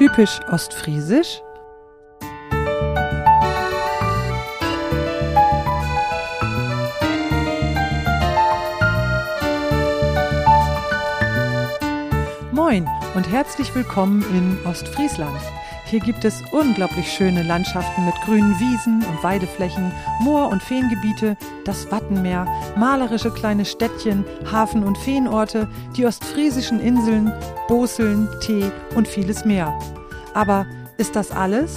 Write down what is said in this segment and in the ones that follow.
Typisch ostfriesisch? Moin und herzlich willkommen in Ostfriesland. Hier gibt es unglaublich schöne Landschaften mit grünen Wiesen und Weideflächen, Moor- und Feengebiete, das Wattenmeer, malerische kleine Städtchen, Hafen- und Feenorte, die ostfriesischen Inseln, Boseln, Tee und vieles mehr. Aber ist das alles?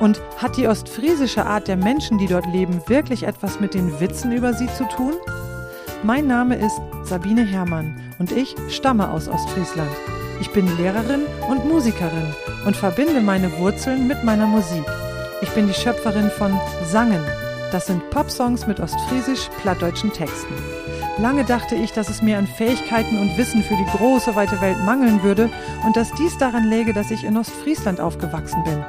Und hat die ostfriesische Art der Menschen, die dort leben, wirklich etwas mit den Witzen über sie zu tun? Mein Name ist Sabine Herrmann und ich stamme aus Ostfriesland. Ich bin Lehrerin und Musikerin und verbinde meine Wurzeln mit meiner Musik. Ich bin die Schöpferin von Sangen. Das sind Popsongs mit ostfriesisch-plattdeutschen Texten. Lange dachte ich, dass es mir an Fähigkeiten und Wissen für die große weite Welt mangeln würde und dass dies daran läge, dass ich in Ostfriesland aufgewachsen bin.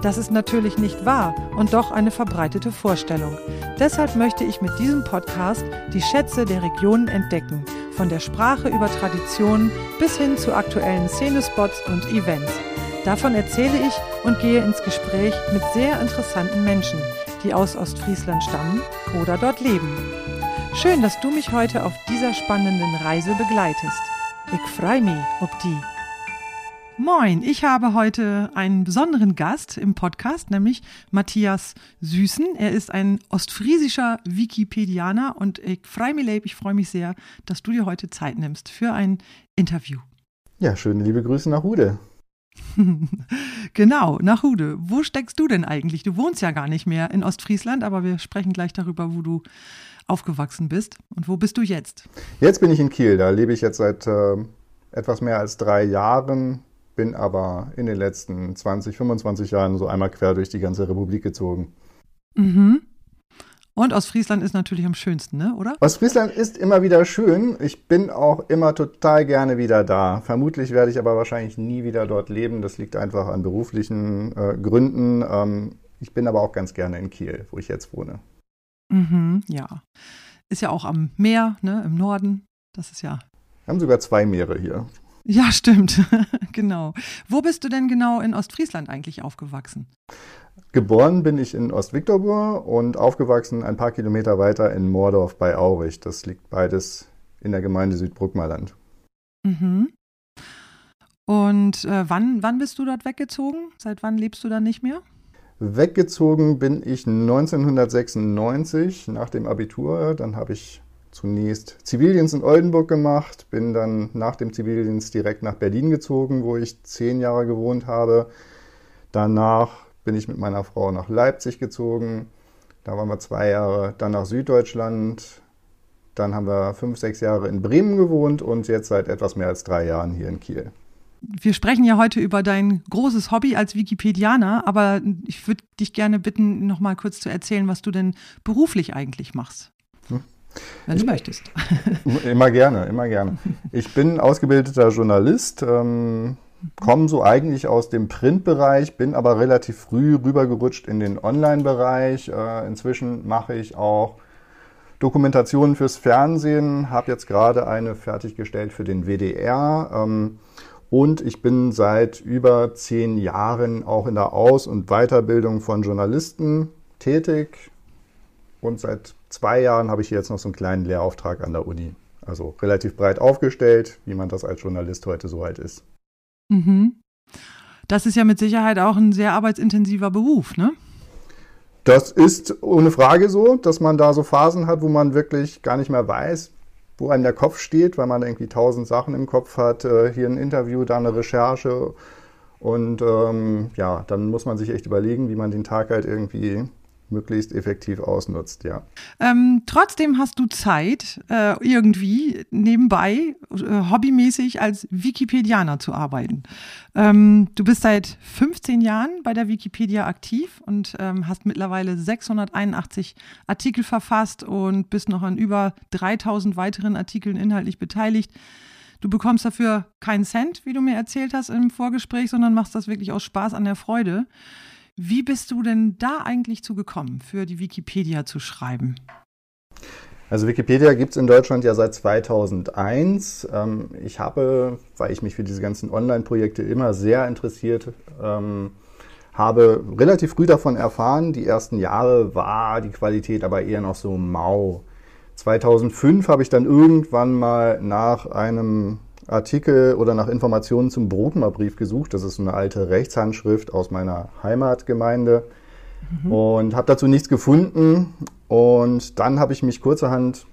Das ist natürlich nicht wahr und doch eine verbreitete Vorstellung. Deshalb möchte ich mit diesem Podcast die Schätze der Regionen entdecken von der Sprache über Traditionen bis hin zu aktuellen Szenespots und Events. Davon erzähle ich und gehe ins Gespräch mit sehr interessanten Menschen, die aus Ostfriesland stammen oder dort leben. Schön, dass du mich heute auf dieser spannenden Reise begleitest. Ich freue mich ob die. Moin, ich habe heute einen besonderen Gast im Podcast, nämlich Matthias Süßen. Er ist ein ostfriesischer Wikipedianer und ich freue mich, Leib, ich freue mich sehr, dass du dir heute Zeit nimmst für ein Interview. Ja, schöne liebe Grüße nach Hude. genau, nach Hude. Wo steckst du denn eigentlich? Du wohnst ja gar nicht mehr in Ostfriesland, aber wir sprechen gleich darüber, wo du aufgewachsen bist. Und wo bist du jetzt? Jetzt bin ich in Kiel. Da lebe ich jetzt seit äh, etwas mehr als drei Jahren bin aber in den letzten 20, 25 Jahren so einmal quer durch die ganze Republik gezogen. Mhm. Und Ostfriesland ist natürlich am schönsten, ne? oder? Ostfriesland ist immer wieder schön. Ich bin auch immer total gerne wieder da. Vermutlich werde ich aber wahrscheinlich nie wieder dort leben. Das liegt einfach an beruflichen äh, Gründen. Ähm, ich bin aber auch ganz gerne in Kiel, wo ich jetzt wohne. Mhm, ja. Ist ja auch am Meer, ne, im Norden. Das ist ja. Wir haben sogar zwei Meere hier. Ja, stimmt. genau. Wo bist du denn genau in Ostfriesland eigentlich aufgewachsen? Geboren bin ich in Ostviktorbur und aufgewachsen ein paar Kilometer weiter in Moordorf bei Aurich. Das liegt beides in der Gemeinde Südbruckmerland. Mhm. Und äh, wann, wann bist du dort weggezogen? Seit wann lebst du da nicht mehr? Weggezogen bin ich 1996 nach dem Abitur. Dann habe ich zunächst Zivildienst in Oldenburg gemacht, bin dann nach dem Zivildienst direkt nach Berlin gezogen, wo ich zehn Jahre gewohnt habe. Danach bin ich mit meiner Frau nach Leipzig gezogen. Da waren wir zwei Jahre. Dann nach Süddeutschland. Dann haben wir fünf, sechs Jahre in Bremen gewohnt und jetzt seit etwas mehr als drei Jahren hier in Kiel. Wir sprechen ja heute über dein großes Hobby als Wikipedianer, aber ich würde dich gerne bitten, noch mal kurz zu erzählen, was du denn beruflich eigentlich machst. Hm? Wenn du möchtest. Immer gerne, immer gerne. Ich bin ausgebildeter Journalist, ähm, komme so eigentlich aus dem Printbereich, bin aber relativ früh rübergerutscht in den Online-Bereich. Äh, inzwischen mache ich auch Dokumentationen fürs Fernsehen, habe jetzt gerade eine fertiggestellt für den WDR. Ähm, und ich bin seit über zehn Jahren auch in der Aus- und Weiterbildung von Journalisten tätig. Und seit zwei Jahren habe ich jetzt noch so einen kleinen Lehrauftrag an der Uni. Also relativ breit aufgestellt, wie man das als Journalist heute so halt ist. Mhm. Das ist ja mit Sicherheit auch ein sehr arbeitsintensiver Beruf, ne? Das ist ohne Frage so, dass man da so Phasen hat, wo man wirklich gar nicht mehr weiß, wo einem der Kopf steht, weil man irgendwie tausend Sachen im Kopf hat. Äh, hier ein Interview, da eine Recherche. Und ähm, ja, dann muss man sich echt überlegen, wie man den Tag halt irgendwie möglichst effektiv ausnutzt, ja. Ähm, trotzdem hast du Zeit, äh, irgendwie nebenbei äh, hobbymäßig als Wikipedianer zu arbeiten. Ähm, du bist seit 15 Jahren bei der Wikipedia aktiv und ähm, hast mittlerweile 681 Artikel verfasst und bist noch an über 3000 weiteren Artikeln inhaltlich beteiligt. Du bekommst dafür keinen Cent, wie du mir erzählt hast im Vorgespräch, sondern machst das wirklich aus Spaß an der Freude. Wie bist du denn da eigentlich zugekommen, für die Wikipedia zu schreiben? Also Wikipedia gibt es in Deutschland ja seit 2001. Ähm, ich habe, weil ich mich für diese ganzen Online-Projekte immer sehr interessiert, ähm, habe relativ früh davon erfahren. Die ersten Jahre war die Qualität aber eher noch so mau. 2005 habe ich dann irgendwann mal nach einem Artikel oder nach Informationen zum Brotmerbrief gesucht. Das ist eine alte Rechtshandschrift aus meiner Heimatgemeinde mhm. und habe dazu nichts gefunden. Und dann habe ich mich kurzerhand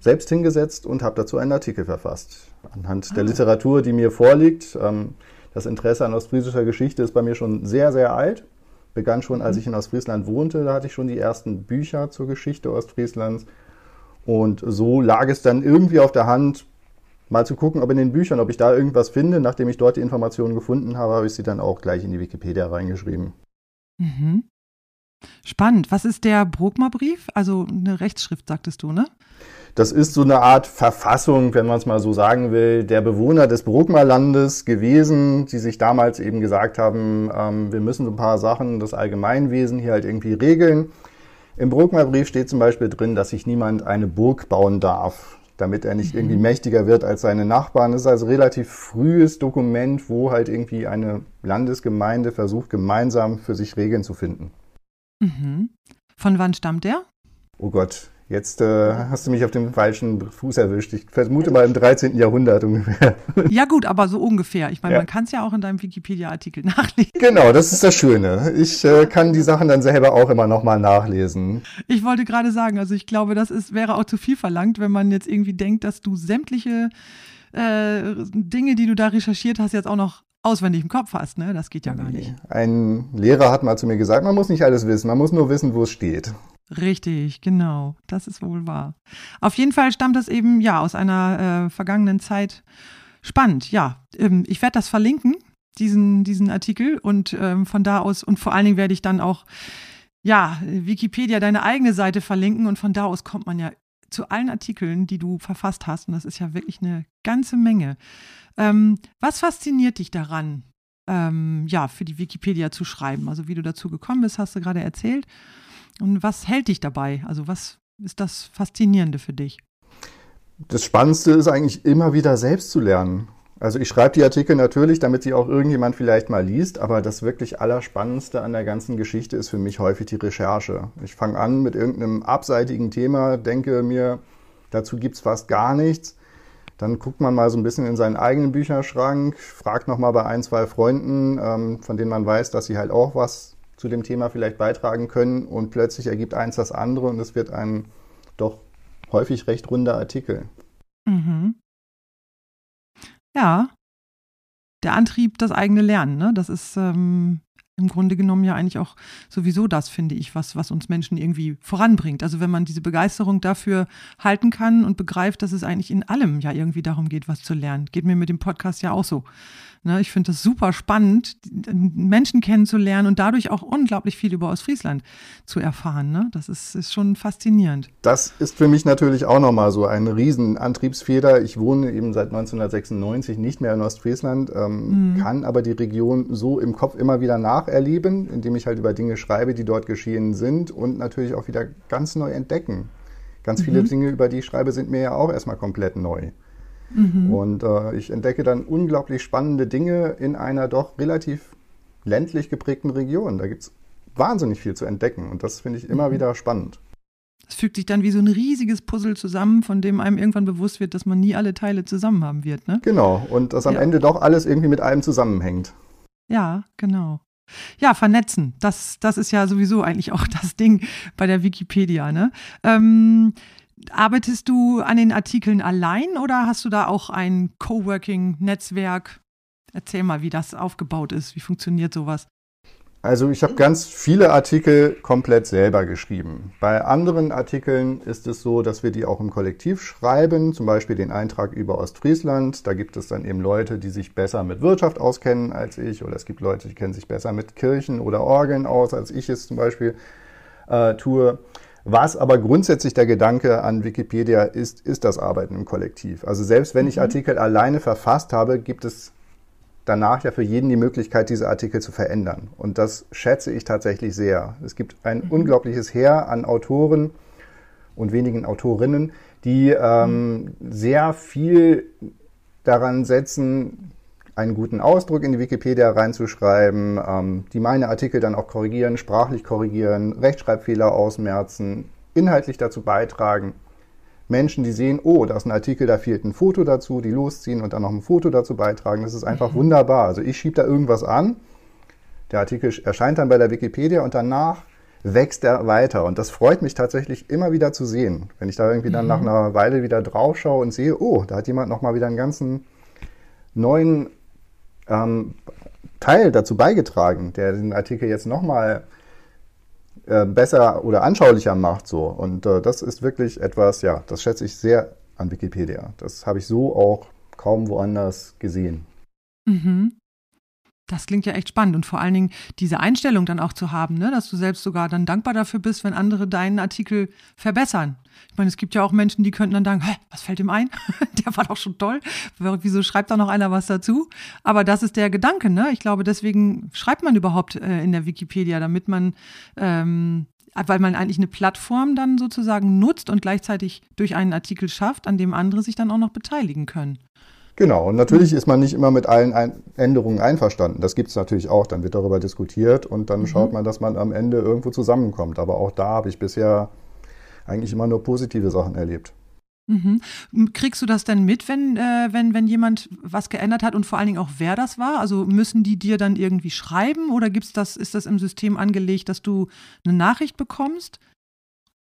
selbst hingesetzt und habe dazu einen Artikel verfasst. Anhand ah. der Literatur, die mir vorliegt. Ähm, das Interesse an ostfriesischer Geschichte ist bei mir schon sehr, sehr alt. Begann schon, als mhm. ich in Ostfriesland wohnte. Da hatte ich schon die ersten Bücher zur Geschichte Ostfrieslands. Und so lag es dann irgendwie auf der Hand, mal zu gucken, ob in den Büchern, ob ich da irgendwas finde. Nachdem ich dort die Informationen gefunden habe, habe ich sie dann auch gleich in die Wikipedia reingeschrieben. Mhm. Spannend. Was ist der Brokmer-Brief? Also eine Rechtsschrift, sagtest du, ne? Das ist so eine Art Verfassung, wenn man es mal so sagen will, der Bewohner des Brokmerlandes gewesen, die sich damals eben gesagt haben, ähm, wir müssen so ein paar Sachen, das Allgemeinwesen hier halt irgendwie regeln. Im Brokmer-Brief steht zum Beispiel drin, dass sich niemand eine Burg bauen darf damit er nicht irgendwie mhm. mächtiger wird als seine Nachbarn. Das ist also ein relativ frühes Dokument, wo halt irgendwie eine Landesgemeinde versucht, gemeinsam für sich Regeln zu finden. Mhm. Von wann stammt der? Oh Gott, Jetzt äh, hast du mich auf dem falschen Fuß erwischt. Ich vermute mal im 13. Jahrhundert ungefähr. Ja gut, aber so ungefähr. Ich meine, ja. man kann es ja auch in deinem Wikipedia-Artikel nachlesen. Genau, das ist das Schöne. Ich äh, kann die Sachen dann selber auch immer nochmal nachlesen. Ich wollte gerade sagen, also ich glaube, das ist, wäre auch zu viel verlangt, wenn man jetzt irgendwie denkt, dass du sämtliche äh, Dinge, die du da recherchiert hast, jetzt auch noch auswendig im Kopf hast. Ne? Das geht ja gar nicht. Ein Lehrer hat mal zu mir gesagt, man muss nicht alles wissen, man muss nur wissen, wo es steht. Richtig, genau. Das ist wohl wahr. Auf jeden Fall stammt das eben ja aus einer äh, vergangenen Zeit. Spannend, ja. Ähm, ich werde das verlinken, diesen, diesen Artikel. Und ähm, von da aus, und vor allen Dingen werde ich dann auch, ja, Wikipedia, deine eigene Seite verlinken. Und von da aus kommt man ja zu allen Artikeln, die du verfasst hast. Und das ist ja wirklich eine ganze Menge. Ähm, was fasziniert dich daran, ähm, ja, für die Wikipedia zu schreiben? Also wie du dazu gekommen bist, hast du gerade erzählt. Und was hält dich dabei? Also was ist das Faszinierende für dich? Das Spannendste ist eigentlich immer wieder selbst zu lernen. Also ich schreibe die Artikel natürlich, damit sie auch irgendjemand vielleicht mal liest, aber das wirklich Allerspannendste an der ganzen Geschichte ist für mich häufig die Recherche. Ich fange an mit irgendeinem abseitigen Thema, denke mir, dazu gibt es fast gar nichts. Dann guckt man mal so ein bisschen in seinen eigenen Bücherschrank, fragt nochmal bei ein, zwei Freunden, ähm, von denen man weiß, dass sie halt auch was zu dem Thema vielleicht beitragen können und plötzlich ergibt eins das andere und es wird ein doch häufig recht runder Artikel. Mhm. Ja, der Antrieb, das eigene Lernen, ne? das ist ähm, im Grunde genommen ja eigentlich auch sowieso das, finde ich, was, was uns Menschen irgendwie voranbringt. Also wenn man diese Begeisterung dafür halten kann und begreift, dass es eigentlich in allem ja irgendwie darum geht, was zu lernen. Geht mir mit dem Podcast ja auch so. Ne, ich finde das super spannend, Menschen kennenzulernen und dadurch auch unglaublich viel über Ostfriesland zu erfahren. Ne? Das ist, ist schon faszinierend. Das ist für mich natürlich auch nochmal so eine Riesenantriebsfeder. Ich wohne eben seit 1996 nicht mehr in Ostfriesland, ähm, mhm. kann aber die Region so im Kopf immer wieder nacherleben, indem ich halt über Dinge schreibe, die dort geschehen sind und natürlich auch wieder ganz neu entdecken. Ganz viele mhm. Dinge, über die ich schreibe, sind mir ja auch erstmal komplett neu. Mhm. Und äh, ich entdecke dann unglaublich spannende Dinge in einer doch relativ ländlich geprägten Region. Da gibt es wahnsinnig viel zu entdecken und das finde ich immer mhm. wieder spannend. Es fügt sich dann wie so ein riesiges Puzzle zusammen, von dem einem irgendwann bewusst wird, dass man nie alle Teile zusammen haben wird. Ne? Genau, und dass am ja. Ende doch alles irgendwie mit einem zusammenhängt. Ja, genau. Ja, vernetzen, das, das ist ja sowieso eigentlich auch das Ding bei der Wikipedia. Ne? Ähm, Arbeitest du an den Artikeln allein oder hast du da auch ein Coworking-Netzwerk? Erzähl mal, wie das aufgebaut ist. Wie funktioniert sowas? Also ich habe ganz viele Artikel komplett selber geschrieben. Bei anderen Artikeln ist es so, dass wir die auch im Kollektiv schreiben, zum Beispiel den Eintrag über Ostfriesland. Da gibt es dann eben Leute, die sich besser mit Wirtschaft auskennen als ich, oder es gibt Leute, die kennen sich besser mit Kirchen oder Orgeln aus, als ich es zum Beispiel äh, tue. Was aber grundsätzlich der Gedanke an Wikipedia ist, ist das Arbeiten im Kollektiv. Also selbst wenn ich mhm. Artikel alleine verfasst habe, gibt es danach ja für jeden die Möglichkeit, diese Artikel zu verändern. Und das schätze ich tatsächlich sehr. Es gibt ein mhm. unglaubliches Heer an Autoren und wenigen Autorinnen, die ähm, sehr viel daran setzen, einen guten Ausdruck in die Wikipedia reinzuschreiben, ähm, die meine Artikel dann auch korrigieren, sprachlich korrigieren, Rechtschreibfehler ausmerzen, inhaltlich dazu beitragen. Menschen, die sehen, oh, da ist ein Artikel, da fehlt ein Foto dazu, die losziehen und dann noch ein Foto dazu beitragen. Das ist einfach mhm. wunderbar. Also ich schiebe da irgendwas an, der Artikel erscheint dann bei der Wikipedia und danach wächst er weiter. Und das freut mich tatsächlich immer wieder zu sehen. Wenn ich da irgendwie dann mhm. nach einer Weile wieder drauf schaue und sehe, oh, da hat jemand nochmal wieder einen ganzen neuen ähm, Teil dazu beigetragen, der den Artikel jetzt nochmal äh, besser oder anschaulicher macht. So. Und äh, das ist wirklich etwas, ja, das schätze ich sehr an Wikipedia. Das habe ich so auch kaum woanders gesehen. Mhm. Das klingt ja echt spannend und vor allen Dingen diese Einstellung dann auch zu haben, ne? dass du selbst sogar dann dankbar dafür bist, wenn andere deinen Artikel verbessern. Ich meine, es gibt ja auch Menschen, die könnten dann sagen, Hä, was fällt ihm ein? der war doch schon toll. Wieso schreibt da noch einer was dazu? Aber das ist der Gedanke, ne? Ich glaube, deswegen schreibt man überhaupt äh, in der Wikipedia, damit man ähm, weil man eigentlich eine Plattform dann sozusagen nutzt und gleichzeitig durch einen Artikel schafft, an dem andere sich dann auch noch beteiligen können. Genau, und natürlich ist man nicht immer mit allen Ein Änderungen einverstanden. Das gibt es natürlich auch. Dann wird darüber diskutiert und dann mhm. schaut man, dass man am Ende irgendwo zusammenkommt. Aber auch da habe ich bisher eigentlich immer nur positive Sachen erlebt. Mhm. Kriegst du das denn mit, wenn, äh, wenn, wenn jemand was geändert hat und vor allen Dingen auch wer das war? Also müssen die dir dann irgendwie schreiben oder gibt's das, ist das im System angelegt, dass du eine Nachricht bekommst?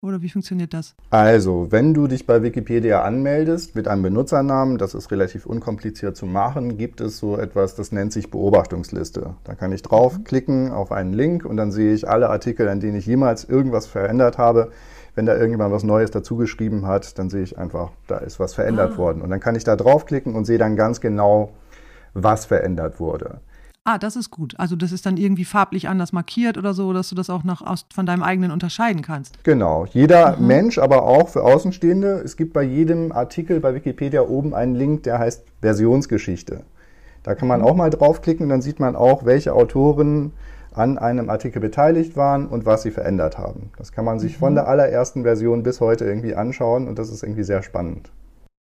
Oder wie funktioniert das? Also, wenn du dich bei Wikipedia anmeldest mit einem Benutzernamen, das ist relativ unkompliziert zu machen, gibt es so etwas, das nennt sich Beobachtungsliste. Da kann ich draufklicken auf einen Link und dann sehe ich alle Artikel, an denen ich jemals irgendwas verändert habe. Wenn da irgendjemand was Neues dazugeschrieben hat, dann sehe ich einfach, da ist was verändert ah. worden. Und dann kann ich da draufklicken und sehe dann ganz genau, was verändert wurde. Ah, das ist gut. Also das ist dann irgendwie farblich anders markiert oder so, dass du das auch noch aus, von deinem eigenen unterscheiden kannst. Genau. Jeder mhm. Mensch, aber auch für Außenstehende. Es gibt bei jedem Artikel bei Wikipedia oben einen Link, der heißt Versionsgeschichte. Da kann man mhm. auch mal draufklicken, dann sieht man auch, welche Autoren an einem Artikel beteiligt waren und was sie verändert haben. Das kann man sich mhm. von der allerersten Version bis heute irgendwie anschauen und das ist irgendwie sehr spannend.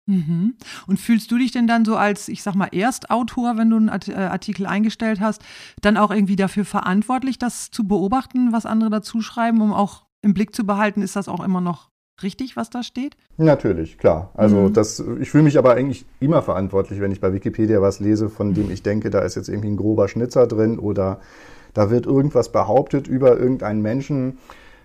Mhm. Und fühlst du dich denn dann so als, ich sag mal, Erstautor, wenn du einen äh, Artikel eingestellt hast, dann auch irgendwie dafür verantwortlich, das zu beobachten, was andere dazu schreiben, um auch im Blick zu behalten, ist das auch immer noch richtig, was da steht? Natürlich, klar. Also mhm. das, ich fühle mich aber eigentlich immer verantwortlich, wenn ich bei Wikipedia was lese, von dem ich denke, da ist jetzt irgendwie ein grober Schnitzer drin oder da wird irgendwas behauptet über irgendeinen Menschen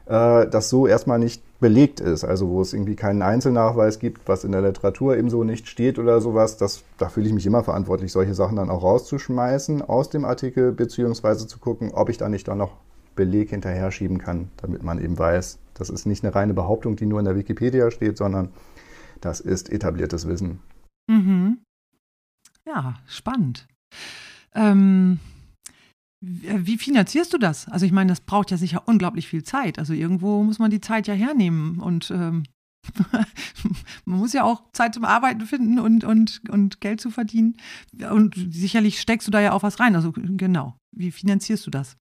äh, das so erstmal nicht belegt ist, also wo es irgendwie keinen Einzelnachweis gibt, was in der Literatur eben so nicht steht oder sowas, das, da fühle ich mich immer verantwortlich, solche Sachen dann auch rauszuschmeißen aus dem Artikel, beziehungsweise zu gucken, ob ich da nicht dann noch Beleg hinterher schieben kann, damit man eben weiß, das ist nicht eine reine Behauptung, die nur in der Wikipedia steht, sondern das ist etabliertes Wissen. Mhm. Ja, spannend. Ähm, äh, wie finanzierst du das? Also ich meine, das braucht ja sicher unglaublich viel Zeit. Also irgendwo muss man die Zeit ja hernehmen und ähm, man muss ja auch Zeit zum Arbeiten finden und, und, und Geld zu verdienen. Und sicherlich steckst du da ja auch was rein. Also genau, wie finanzierst du das?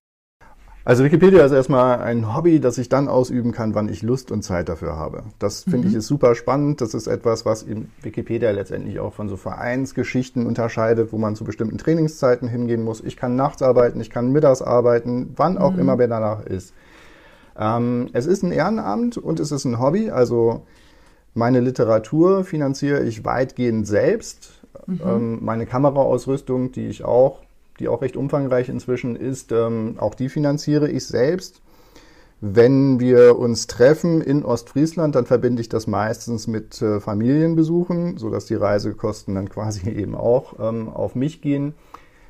Also Wikipedia ist erstmal ein Hobby, das ich dann ausüben kann, wann ich Lust und Zeit dafür habe. Das finde mhm. ich ist super spannend. Das ist etwas, was in Wikipedia letztendlich auch von so Vereinsgeschichten unterscheidet, wo man zu bestimmten Trainingszeiten hingehen muss. Ich kann nachts arbeiten, ich kann mittags arbeiten, wann auch mhm. immer mir danach ist. Ähm, es ist ein Ehrenamt und es ist ein Hobby. Also meine Literatur finanziere ich weitgehend selbst. Mhm. Ähm, meine Kameraausrüstung, die ich auch die auch recht umfangreich inzwischen ist, ähm, auch die finanziere ich selbst. Wenn wir uns treffen in Ostfriesland, dann verbinde ich das meistens mit äh, Familienbesuchen, sodass die Reisekosten dann quasi eben auch ähm, auf mich gehen.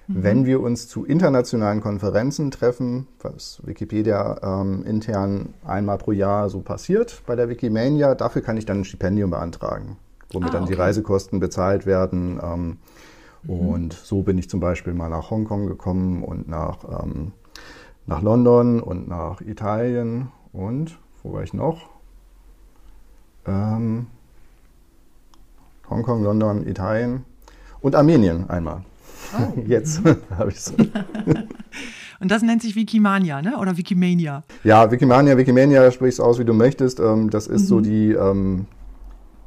Mhm. Wenn wir uns zu internationalen Konferenzen treffen, was Wikipedia ähm, intern einmal pro Jahr so passiert bei der Wikimania, dafür kann ich dann ein Stipendium beantragen, womit ah, okay. dann die Reisekosten bezahlt werden. Ähm, Mhm. Und so bin ich zum Beispiel mal nach Hongkong gekommen und nach, ähm, nach London und nach Italien und wo war ich noch? Ähm, Hongkong, London, Italien und Armenien einmal. Oh. Jetzt habe ich es. Und das nennt sich Wikimania, ne? Oder Wikimania? Ja, Wikimania, Wikimania, sprichst aus, wie du möchtest. Ähm, das ist mhm. so die, ähm,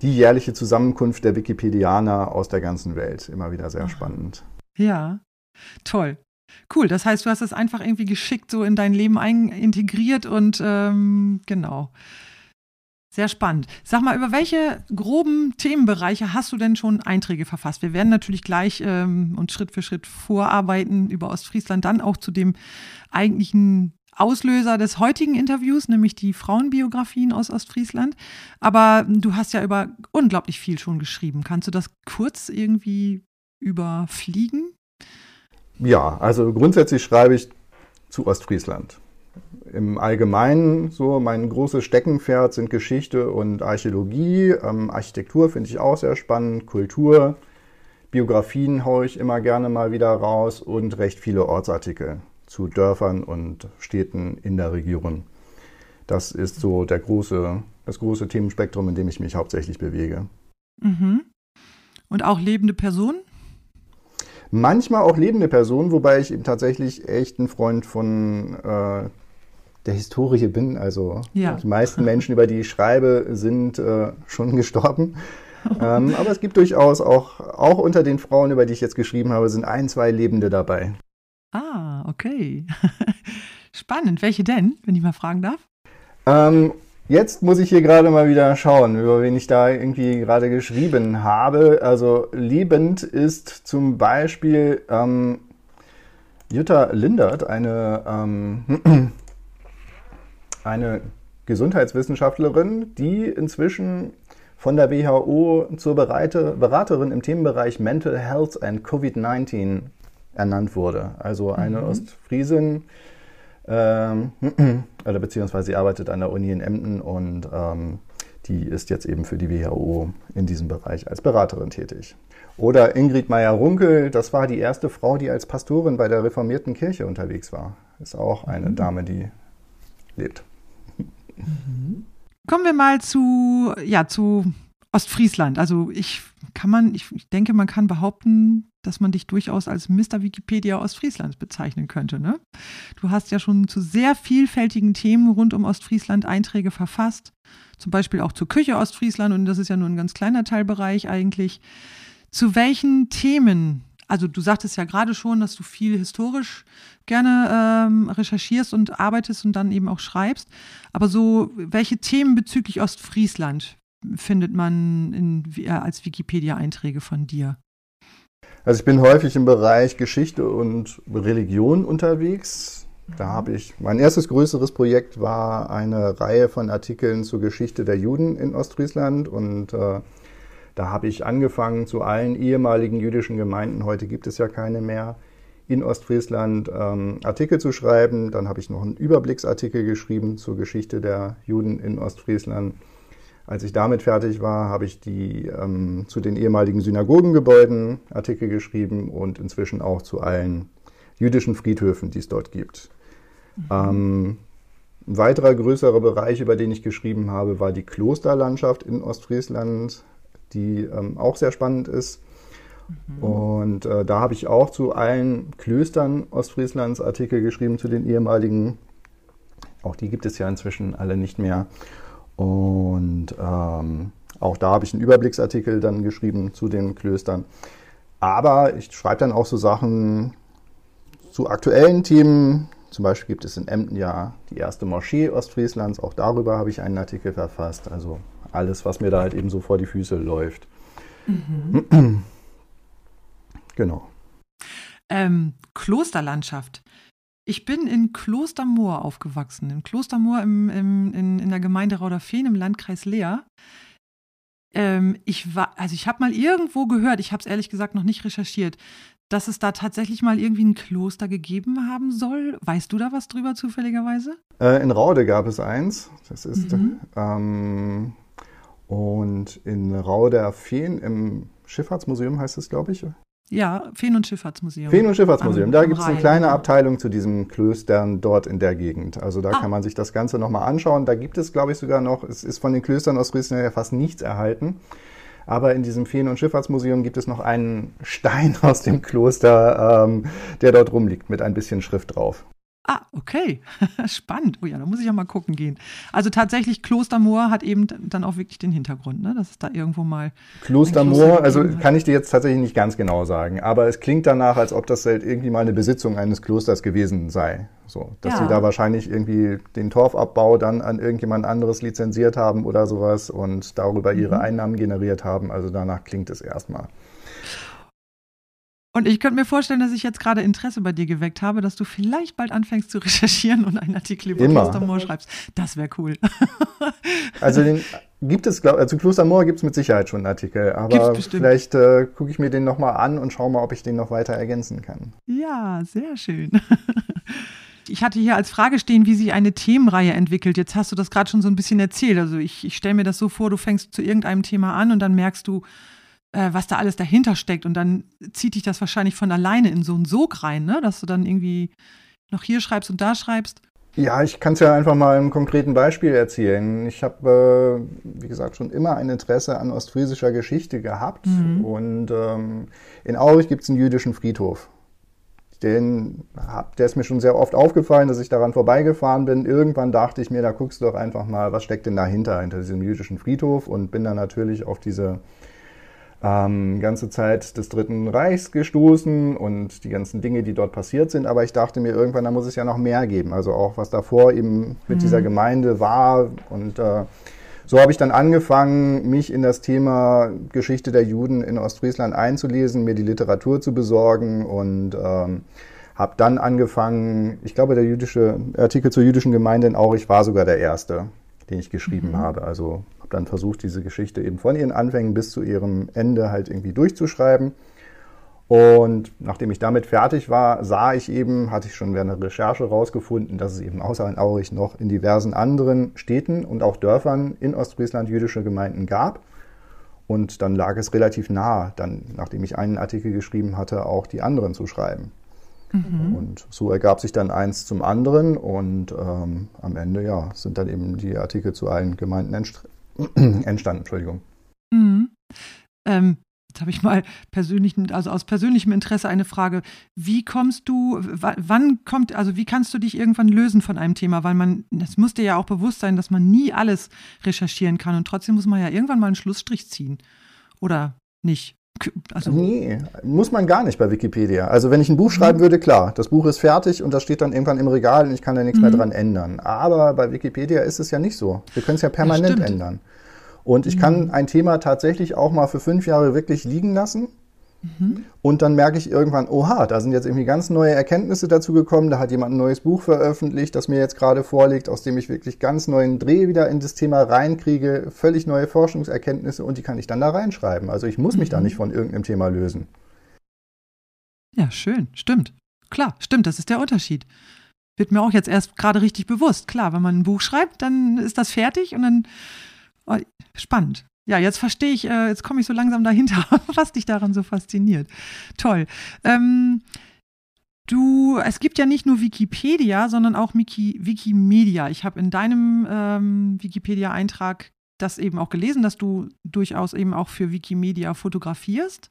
die jährliche Zusammenkunft der Wikipedianer aus der ganzen Welt. Immer wieder sehr spannend. Ja, toll. Cool, das heißt, du hast es einfach irgendwie geschickt so in dein Leben integriert und ähm, genau. Sehr spannend. Sag mal, über welche groben Themenbereiche hast du denn schon Einträge verfasst? Wir werden natürlich gleich ähm, und Schritt für Schritt vorarbeiten über Ostfriesland, dann auch zu dem eigentlichen Auslöser des heutigen Interviews, nämlich die Frauenbiografien aus Ostfriesland. Aber du hast ja über unglaublich viel schon geschrieben. Kannst du das kurz irgendwie überfliegen? Ja, also grundsätzlich schreibe ich zu Ostfriesland im Allgemeinen so mein großes Steckenpferd sind Geschichte und Archäologie. Ähm, Architektur finde ich auch sehr spannend, Kultur, Biografien haue ich immer gerne mal wieder raus und recht viele Ortsartikel zu Dörfern und Städten in der Region. Das ist so der große, das große Themenspektrum, in dem ich mich hauptsächlich bewege. Mhm. Und auch lebende Personen? Manchmal auch lebende Personen, wobei ich eben tatsächlich echt ein Freund von äh, der Historie bin. Also ja. die meisten Menschen, über die ich schreibe, sind äh, schon gestorben. ähm, aber es gibt durchaus auch, auch unter den Frauen, über die ich jetzt geschrieben habe, sind ein, zwei Lebende dabei. Ah, okay. Spannend. Welche denn, wenn ich mal fragen darf? Ähm, jetzt muss ich hier gerade mal wieder schauen, über wen ich da irgendwie gerade geschrieben habe. Also liebend ist zum Beispiel ähm, Jutta Lindert, eine ähm, eine Gesundheitswissenschaftlerin, die inzwischen von der WHO zur Beraterin im Themenbereich Mental Health and Covid-19 ernannt wurde. Also eine mhm. Ostfriesin, ähm, oder beziehungsweise sie arbeitet an der Uni in Emden und ähm, die ist jetzt eben für die WHO in diesem Bereich als Beraterin tätig. Oder Ingrid Meyer-Runkel, das war die erste Frau, die als Pastorin bei der reformierten Kirche unterwegs war. Ist auch eine mhm. Dame, die lebt. Mhm. Kommen wir mal zu, ja, zu Ostfriesland. Also ich kann man, ich, ich, denke, man kann behaupten, dass man dich durchaus als Mr. Wikipedia Ostfrieslands bezeichnen könnte. Ne? Du hast ja schon zu sehr vielfältigen Themen rund um Ostfriesland Einträge verfasst. Zum Beispiel auch zur Küche Ostfriesland und das ist ja nur ein ganz kleiner Teilbereich eigentlich. Zu welchen Themen also du sagtest ja gerade schon, dass du viel historisch gerne ähm, recherchierst und arbeitest und dann eben auch schreibst. Aber so, welche Themen bezüglich Ostfriesland findet man in, äh, als Wikipedia-Einträge von dir? Also ich bin häufig im Bereich Geschichte und Religion unterwegs. Da habe ich, mein erstes größeres Projekt war eine Reihe von Artikeln zur Geschichte der Juden in Ostfriesland und äh, da habe ich angefangen, zu allen ehemaligen jüdischen Gemeinden, heute gibt es ja keine mehr, in Ostfriesland ähm, Artikel zu schreiben. Dann habe ich noch einen Überblicksartikel geschrieben zur Geschichte der Juden in Ostfriesland. Als ich damit fertig war, habe ich die ähm, zu den ehemaligen Synagogengebäuden Artikel geschrieben und inzwischen auch zu allen jüdischen Friedhöfen, die es dort gibt. Mhm. Ähm, ein weiterer größerer Bereich, über den ich geschrieben habe, war die Klosterlandschaft in Ostfriesland die ähm, auch sehr spannend ist. Mhm. Und äh, da habe ich auch zu allen Klöstern Ostfrieslands Artikel geschrieben, zu den ehemaligen. Auch die gibt es ja inzwischen alle nicht mehr. Und ähm, auch da habe ich einen Überblicksartikel dann geschrieben zu den Klöstern. Aber ich schreibe dann auch so Sachen zu aktuellen Themen. Zum Beispiel gibt es in Emden ja die erste Moschee Ostfrieslands. Auch darüber habe ich einen Artikel verfasst. Also alles, was mir da halt eben so vor die Füße läuft. Mhm. genau. Ähm, Klosterlandschaft. Ich bin in Klostermoor aufgewachsen. In Klostermoor im, im, in, in der Gemeinde Rauderfehn im Landkreis Leer. Ähm, ich war, also ich habe mal irgendwo gehört, ich habe es ehrlich gesagt noch nicht recherchiert, dass es da tatsächlich mal irgendwie ein Kloster gegeben haben soll. Weißt du da was drüber zufälligerweise? Äh, in Raude gab es eins. Das ist mhm. ähm, und in Rau der Feen im Schifffahrtsmuseum heißt es, glaube ich. Ja, Feen- und Schifffahrtsmuseum. Feen- und Schifffahrtsmuseum. Am, da gibt es eine kleine Abteilung zu diesen Klöstern dort in der Gegend. Also da ah. kann man sich das Ganze nochmal anschauen. Da gibt es, glaube ich, sogar noch, es ist von den Klöstern aus Friesland ja fast nichts erhalten. Aber in diesem Feen- und Schifffahrtsmuseum gibt es noch einen Stein aus dem Kloster, ähm, der dort rumliegt, mit ein bisschen Schrift drauf. Ah, okay. Spannend. Oh ja, da muss ich ja mal gucken gehen. Also tatsächlich, Klostermoor hat eben dann auch wirklich den Hintergrund, ne? dass es da irgendwo mal. Klostermoor, also kann ich dir jetzt tatsächlich nicht ganz genau sagen, aber es klingt danach, als ob das halt irgendwie mal eine Besitzung eines Klosters gewesen sei. So, dass ja. sie da wahrscheinlich irgendwie den Torfabbau dann an irgendjemand anderes lizenziert haben oder sowas und darüber ihre mhm. Einnahmen generiert haben. Also danach klingt es erstmal. Und ich könnte mir vorstellen, dass ich jetzt gerade Interesse bei dir geweckt habe, dass du vielleicht bald anfängst zu recherchieren und einen Artikel über Immer. Klostermoor schreibst. Das wäre cool. also den gibt es, glaub, also Klostermoor gibt es mit Sicherheit schon einen Artikel, aber vielleicht äh, gucke ich mir den nochmal an und schaue mal, ob ich den noch weiter ergänzen kann. Ja, sehr schön. Ich hatte hier als Frage stehen, wie sich eine Themenreihe entwickelt. Jetzt hast du das gerade schon so ein bisschen erzählt. Also ich, ich stelle mir das so vor, du fängst zu irgendeinem Thema an und dann merkst du, was da alles dahinter steckt. Und dann zieht dich das wahrscheinlich von alleine in so einen Sog rein, ne? dass du dann irgendwie noch hier schreibst und da schreibst. Ja, ich kann es ja einfach mal im konkreten Beispiel erzählen. Ich habe, äh, wie gesagt, schon immer ein Interesse an ostfriesischer Geschichte gehabt. Mhm. Und ähm, in Aurich gibt es einen jüdischen Friedhof. Den, der ist mir schon sehr oft aufgefallen, dass ich daran vorbeigefahren bin. Irgendwann dachte ich mir, da guckst du doch einfach mal, was steckt denn dahinter, hinter diesem jüdischen Friedhof und bin dann natürlich auf diese ähm, ganze Zeit des Dritten Reichs gestoßen und die ganzen Dinge, die dort passiert sind. Aber ich dachte mir, irgendwann, da muss es ja noch mehr geben. Also auch was davor eben mit mhm. dieser Gemeinde war. Und äh, so habe ich dann angefangen, mich in das Thema Geschichte der Juden in Ostfriesland einzulesen, mir die Literatur zu besorgen und ähm, habe dann angefangen, ich glaube, der jüdische Artikel zur jüdischen Gemeinde in Aurich war sogar der erste, den ich geschrieben mhm. habe. Also dann versucht, diese Geschichte eben von ihren Anfängen bis zu ihrem Ende halt irgendwie durchzuschreiben. Und nachdem ich damit fertig war, sah ich eben, hatte ich schon während der Recherche herausgefunden, dass es eben außer in Aurich noch in diversen anderen Städten und auch Dörfern in Ostfriesland jüdische Gemeinden gab. Und dann lag es relativ nah, dann, nachdem ich einen Artikel geschrieben hatte, auch die anderen zu schreiben. Mhm. Und so ergab sich dann eins zum anderen und ähm, am Ende ja, sind dann eben die Artikel zu allen Gemeinden entstanden, Entschuldigung. Mhm. Ähm, jetzt habe ich mal persönlich, also aus persönlichem Interesse eine Frage. Wie kommst du, wann kommt, also wie kannst du dich irgendwann lösen von einem Thema? Weil man, es muss dir ja auch bewusst sein, dass man nie alles recherchieren kann und trotzdem muss man ja irgendwann mal einen Schlussstrich ziehen. Oder nicht? Also nee, muss man gar nicht bei Wikipedia. Also wenn ich ein Buch mhm. schreiben würde, klar, das Buch ist fertig und das steht dann irgendwann im Regal und ich kann da nichts mhm. mehr dran ändern. Aber bei Wikipedia ist es ja nicht so. Wir können es ja permanent ändern. Und ich mhm. kann ein Thema tatsächlich auch mal für fünf Jahre wirklich liegen lassen Mhm. Und dann merke ich irgendwann, oha, da sind jetzt irgendwie ganz neue Erkenntnisse dazu gekommen. Da hat jemand ein neues Buch veröffentlicht, das mir jetzt gerade vorliegt, aus dem ich wirklich ganz neuen Dreh wieder in das Thema reinkriege, völlig neue Forschungserkenntnisse und die kann ich dann da reinschreiben. Also ich muss mich mhm. da nicht von irgendeinem Thema lösen. Ja, schön, stimmt. Klar, stimmt, das ist der Unterschied. Wird mir auch jetzt erst gerade richtig bewusst. Klar, wenn man ein Buch schreibt, dann ist das fertig und dann oh, spannend. Ja, jetzt verstehe ich, äh, jetzt komme ich so langsam dahinter, was dich daran so fasziniert. Toll. Ähm, du, es gibt ja nicht nur Wikipedia, sondern auch Wiki, Wikimedia. Ich habe in deinem ähm, Wikipedia-Eintrag das eben auch gelesen, dass du durchaus eben auch für Wikimedia fotografierst.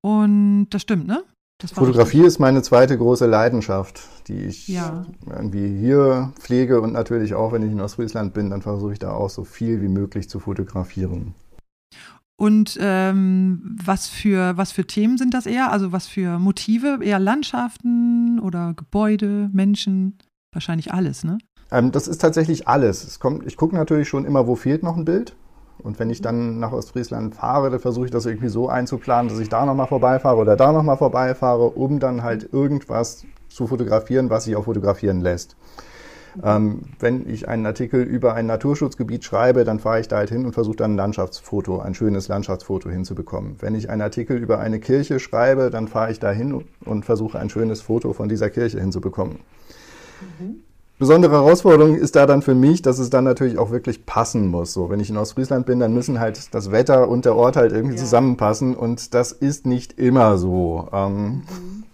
Und das stimmt, ne? Fotografie ist meine zweite große Leidenschaft, die ich ja. irgendwie hier pflege und natürlich auch, wenn ich in Ostfriesland bin, dann versuche ich da auch so viel wie möglich zu fotografieren. Und ähm, was, für, was für Themen sind das eher? Also was für Motive? Eher Landschaften oder Gebäude, Menschen? Wahrscheinlich alles, ne? Ähm, das ist tatsächlich alles. Es kommt, ich gucke natürlich schon immer, wo fehlt noch ein Bild. Und wenn ich dann nach Ostfriesland fahre, dann versuche ich das irgendwie so einzuplanen, dass ich da nochmal vorbeifahre oder da nochmal vorbeifahre, um dann halt irgendwas zu fotografieren, was sich auch fotografieren lässt. Ähm, wenn ich einen Artikel über ein Naturschutzgebiet schreibe, dann fahre ich da halt hin und versuche dann ein Landschaftsfoto, ein schönes Landschaftsfoto hinzubekommen. Wenn ich einen Artikel über eine Kirche schreibe, dann fahre ich da hin und versuche ein schönes Foto von dieser Kirche hinzubekommen. Mhm. Besondere Herausforderung ist da dann für mich, dass es dann natürlich auch wirklich passen muss. So, wenn ich in Ostfriesland bin, dann müssen halt das Wetter und der Ort halt irgendwie ja. zusammenpassen und das ist nicht immer so. Ähm,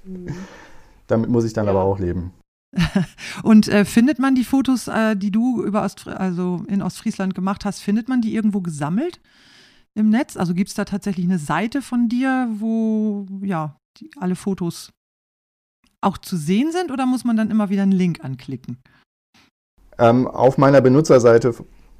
mhm. Damit muss ich dann ja. aber auch leben. Und äh, findet man die Fotos, äh, die du über Ost, also in Ostfriesland gemacht hast, findet man die irgendwo gesammelt im Netz? Also gibt es da tatsächlich eine Seite von dir, wo ja die, alle Fotos auch zu sehen sind oder muss man dann immer wieder einen Link anklicken? Ähm, auf meiner Benutzerseite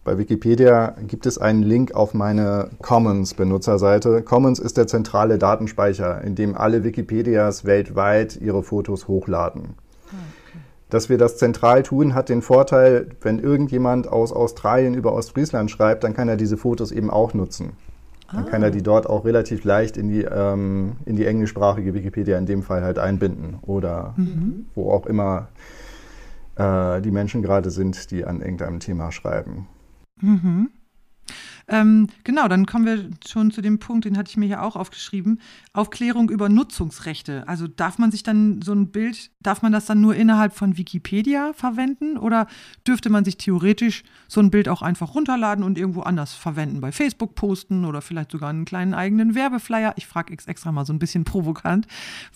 bei Wikipedia gibt es einen Link auf meine Commons-Benutzerseite. Commons ist der zentrale Datenspeicher, in dem alle Wikipedias weltweit ihre Fotos hochladen. Dass wir das zentral tun, hat den Vorteil, wenn irgendjemand aus Australien über Ostfriesland schreibt, dann kann er diese Fotos eben auch nutzen. Dann ah. kann er die dort auch relativ leicht in die, ähm, in die englischsprachige Wikipedia in dem Fall halt einbinden oder mhm. wo auch immer äh, die Menschen gerade sind, die an irgendeinem Thema schreiben. Mhm. Ähm, genau, dann kommen wir schon zu dem Punkt, den hatte ich mir hier auch aufgeschrieben. Aufklärung über Nutzungsrechte. Also darf man sich dann so ein Bild, darf man das dann nur innerhalb von Wikipedia verwenden oder dürfte man sich theoretisch so ein Bild auch einfach runterladen und irgendwo anders verwenden? Bei Facebook posten oder vielleicht sogar einen kleinen eigenen Werbeflyer? Ich frage extra mal so ein bisschen provokant,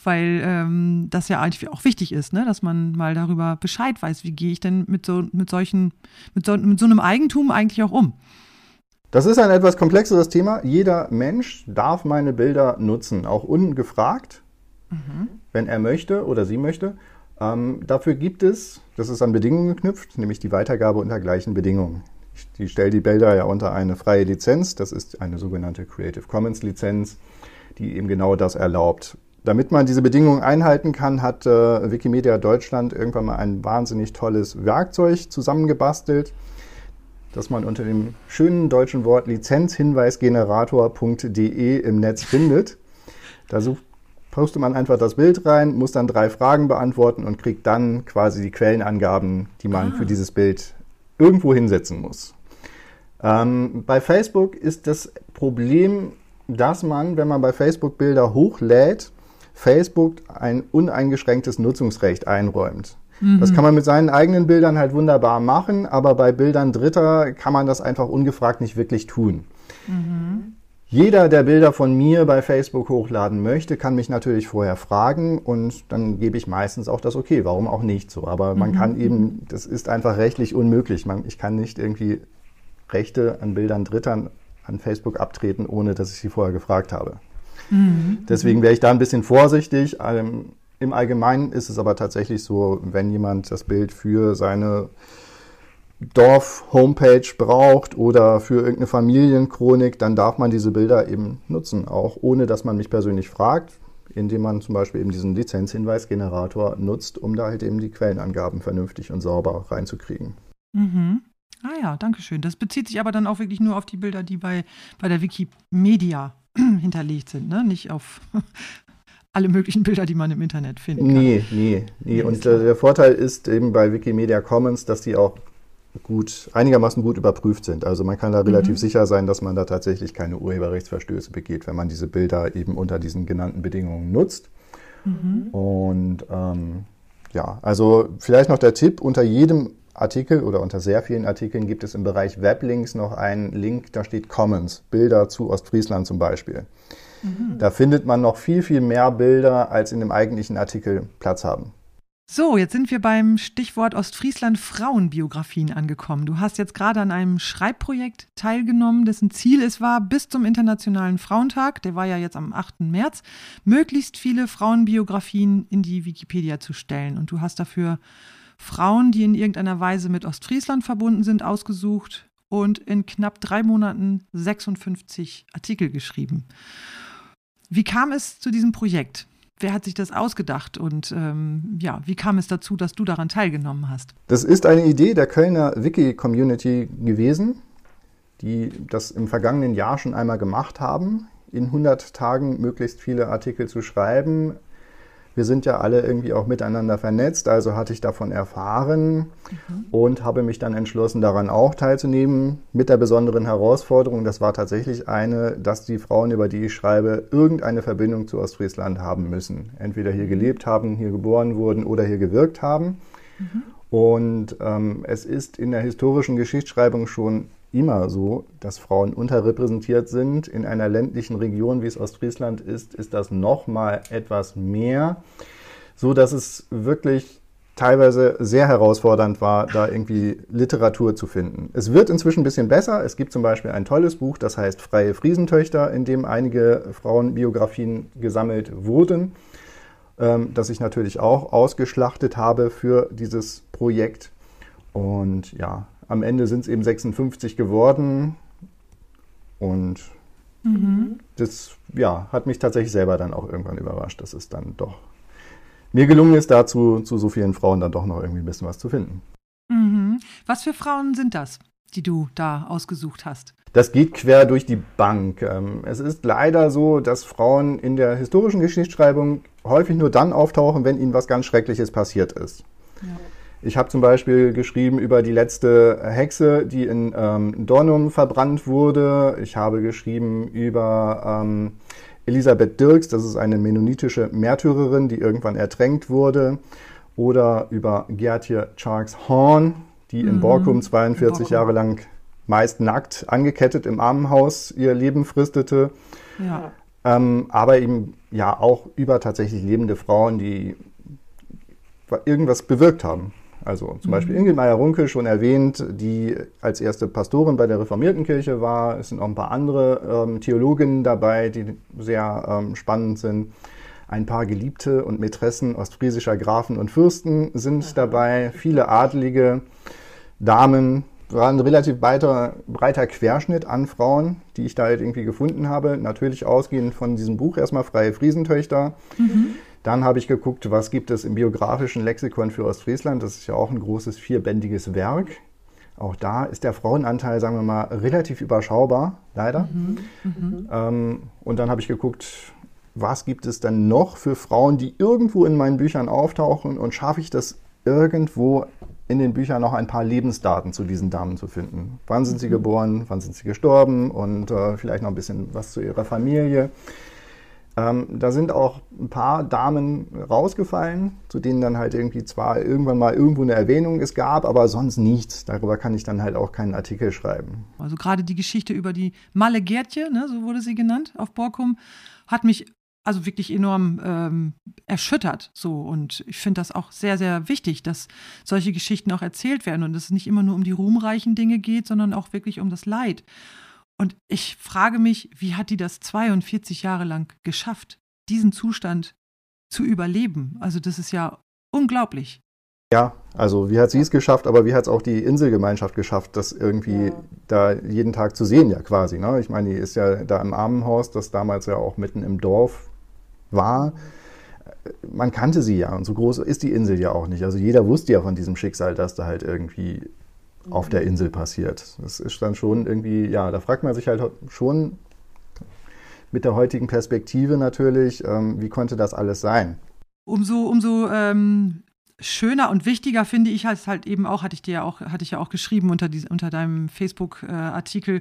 weil ähm, das ja eigentlich auch wichtig ist, ne? dass man mal darüber Bescheid weiß, wie gehe ich denn mit so, mit solchen, mit so, mit so einem Eigentum eigentlich auch um. Das ist ein etwas komplexeres Thema. Jeder Mensch darf meine Bilder nutzen, auch ungefragt, mhm. wenn er möchte oder sie möchte. Ähm, dafür gibt es, das ist an Bedingungen geknüpft, nämlich die Weitergabe unter gleichen Bedingungen. Ich, stelle die Bilder ja unter eine freie Lizenz, das ist eine sogenannte Creative Commons Lizenz, die eben genau das erlaubt. Damit man diese Bedingungen einhalten kann, hat äh, Wikimedia Deutschland irgendwann mal ein wahnsinnig tolles Werkzeug zusammengebastelt das man unter dem schönen deutschen Wort lizenzhinweisgenerator.de im Netz findet. Da sucht, postet man einfach das Bild rein, muss dann drei Fragen beantworten und kriegt dann quasi die Quellenangaben, die man ah. für dieses Bild irgendwo hinsetzen muss. Ähm, bei Facebook ist das Problem, dass man, wenn man bei Facebook Bilder hochlädt, Facebook ein uneingeschränktes Nutzungsrecht einräumt. Das mhm. kann man mit seinen eigenen Bildern halt wunderbar machen, aber bei Bildern Dritter kann man das einfach ungefragt nicht wirklich tun. Mhm. Jeder, der Bilder von mir bei Facebook hochladen möchte, kann mich natürlich vorher fragen und dann gebe ich meistens auch das Okay. Warum auch nicht so? Aber man mhm. kann eben, das ist einfach rechtlich unmöglich. Man, ich kann nicht irgendwie Rechte an Bildern Drittern an Facebook abtreten, ohne dass ich sie vorher gefragt habe. Mhm. Deswegen wäre ich da ein bisschen vorsichtig. Ähm, im Allgemeinen ist es aber tatsächlich so, wenn jemand das Bild für seine Dorf-Homepage braucht oder für irgendeine Familienchronik, dann darf man diese Bilder eben nutzen, auch ohne dass man mich persönlich fragt, indem man zum Beispiel eben diesen Lizenzhinweisgenerator nutzt, um da halt eben die Quellenangaben vernünftig und sauber reinzukriegen. Mhm. Ah ja, danke schön. Das bezieht sich aber dann auch wirklich nur auf die Bilder, die bei, bei der Wikimedia hinterlegt sind, ne? nicht auf alle möglichen Bilder, die man im Internet finden kann. Nee, nee, nee. Und äh, der Vorteil ist eben bei Wikimedia Commons, dass die auch gut, einigermaßen gut überprüft sind. Also man kann da relativ mhm. sicher sein, dass man da tatsächlich keine Urheberrechtsverstöße begeht, wenn man diese Bilder eben unter diesen genannten Bedingungen nutzt. Mhm. Und ähm, ja, also vielleicht noch der Tipp, unter jedem Artikel oder unter sehr vielen Artikeln gibt es im Bereich Weblinks noch einen Link, da steht Commons, Bilder zu Ostfriesland zum Beispiel. Mhm. Da findet man noch viel, viel mehr Bilder, als in dem eigentlichen Artikel Platz haben. So, jetzt sind wir beim Stichwort Ostfriesland Frauenbiografien angekommen. Du hast jetzt gerade an einem Schreibprojekt teilgenommen, dessen Ziel es war, bis zum Internationalen Frauentag, der war ja jetzt am 8. März, möglichst viele Frauenbiografien in die Wikipedia zu stellen. Und du hast dafür Frauen, die in irgendeiner Weise mit Ostfriesland verbunden sind, ausgesucht und in knapp drei Monaten 56 Artikel geschrieben. Wie kam es zu diesem Projekt? Wer hat sich das ausgedacht und ähm, ja, wie kam es dazu, dass du daran teilgenommen hast? Das ist eine Idee der Kölner Wiki-Community gewesen, die das im vergangenen Jahr schon einmal gemacht haben, in 100 Tagen möglichst viele Artikel zu schreiben, wir sind ja alle irgendwie auch miteinander vernetzt, also hatte ich davon erfahren mhm. und habe mich dann entschlossen, daran auch teilzunehmen, mit der besonderen Herausforderung, das war tatsächlich eine, dass die Frauen, über die ich schreibe, irgendeine Verbindung zu Ostfriesland haben müssen. Entweder hier gelebt haben, hier geboren wurden oder hier gewirkt haben. Mhm. Und ähm, es ist in der historischen Geschichtsschreibung schon immer so, dass Frauen unterrepräsentiert sind. In einer ländlichen Region, wie es Ostfriesland ist, ist das noch mal etwas mehr, so dass es wirklich teilweise sehr herausfordernd war, da irgendwie Literatur zu finden. Es wird inzwischen ein bisschen besser. Es gibt zum Beispiel ein tolles Buch, das heißt Freie Friesentöchter, in dem einige Frauenbiografien gesammelt wurden. ähm, das ich natürlich auch ausgeschlachtet habe für dieses Projekt. Und ja, am Ende sind es eben 56 geworden. Und mhm. das ja, hat mich tatsächlich selber dann auch irgendwann überrascht, dass es dann doch mir gelungen ist, dazu zu so vielen Frauen dann doch noch irgendwie ein bisschen was zu finden. Mhm. Was für Frauen sind das, die du da ausgesucht hast? Das geht quer durch die Bank. Ähm, es ist leider so, dass Frauen in der historischen Geschichtsschreibung häufig nur dann auftauchen, wenn ihnen was ganz Schreckliches passiert ist. Ja. Ich habe zum Beispiel geschrieben über die letzte Hexe, die in ähm, Dornum verbrannt wurde. Ich habe geschrieben über ähm, Elisabeth Dirks, das ist eine mennonitische Märtyrerin, die irgendwann ertränkt wurde. Oder über Gertje Charles Horn, die in mhm. Borkum 42 Borkum. Jahre lang meist nackt angekettet im Armenhaus ihr Leben fristete. Ja. Ähm, aber eben ja auch über tatsächlich lebende Frauen, die irgendwas bewirkt haben. Also zum mhm. Beispiel Ingrid Meyer-Runke, schon erwähnt, die als erste Pastorin bei der reformierten Kirche war. Es sind auch ein paar andere ähm, Theologinnen dabei, die sehr ähm, spannend sind. Ein paar Geliebte und Mätressen ostfriesischer Grafen und Fürsten sind mhm. dabei. Viele adlige Damen. War ein relativ breiter, breiter Querschnitt an Frauen, die ich da halt irgendwie gefunden habe. Natürlich ausgehend von diesem Buch erstmal Freie Friesentöchter. Mhm dann habe ich geguckt, was gibt es im biografischen Lexikon für Ostfriesland. Das ist ja auch ein großes vierbändiges Werk. Auch da ist der Frauenanteil, sagen wir mal, relativ überschaubar, leider. Mhm, mhm. ähm, und dann habe ich geguckt, was gibt es denn noch für Frauen, die irgendwo in meinen Büchern auftauchen und schaffe ich das irgendwo in den Büchern noch ein paar Lebensdaten zu diesen Damen zu finden. Wann sind sie mhm. geboren, wann sind sie gestorben und äh, vielleicht noch ein bisschen was zu ihrer Familie. Ähm, da sind auch ein paar Damen rausgefallen, zu denen dann halt irgendwie zwar irgendwann mal irgendwo eine Erwähnung es gab, aber sonst nichts. Darüber kann ich dann halt auch keinen Artikel schreiben. Also gerade die Geschichte über die Malle Gärtje, ne, so wurde sie genannt, auf Borkum, hat mich also wirklich enorm ähm, erschüttert. So und ich finde das auch sehr, sehr wichtig, dass solche Geschichten auch erzählt werden und dass es nicht immer nur um die ruhmreichen Dinge geht, sondern auch wirklich um das Leid. Und ich frage mich, wie hat die das 42 Jahre lang geschafft, diesen Zustand zu überleben? Also das ist ja unglaublich. Ja, also wie hat sie es geschafft, aber wie hat es auch die Inselgemeinschaft geschafft, das irgendwie ja. da jeden Tag zu sehen, ja quasi. Ne? Ich meine, die ist ja da im Armenhaus, das damals ja auch mitten im Dorf war. Man kannte sie ja und so groß ist die Insel ja auch nicht. Also jeder wusste ja von diesem Schicksal, dass da halt irgendwie auf der Insel passiert. Das ist dann schon irgendwie, ja, da fragt man sich halt schon mit der heutigen Perspektive natürlich, ähm, wie konnte das alles sein? Umso, umso ähm, schöner und wichtiger finde ich halt, halt eben auch, hatte ich dir ja auch, hatte ich ja auch geschrieben unter, die, unter deinem Facebook-Artikel, äh,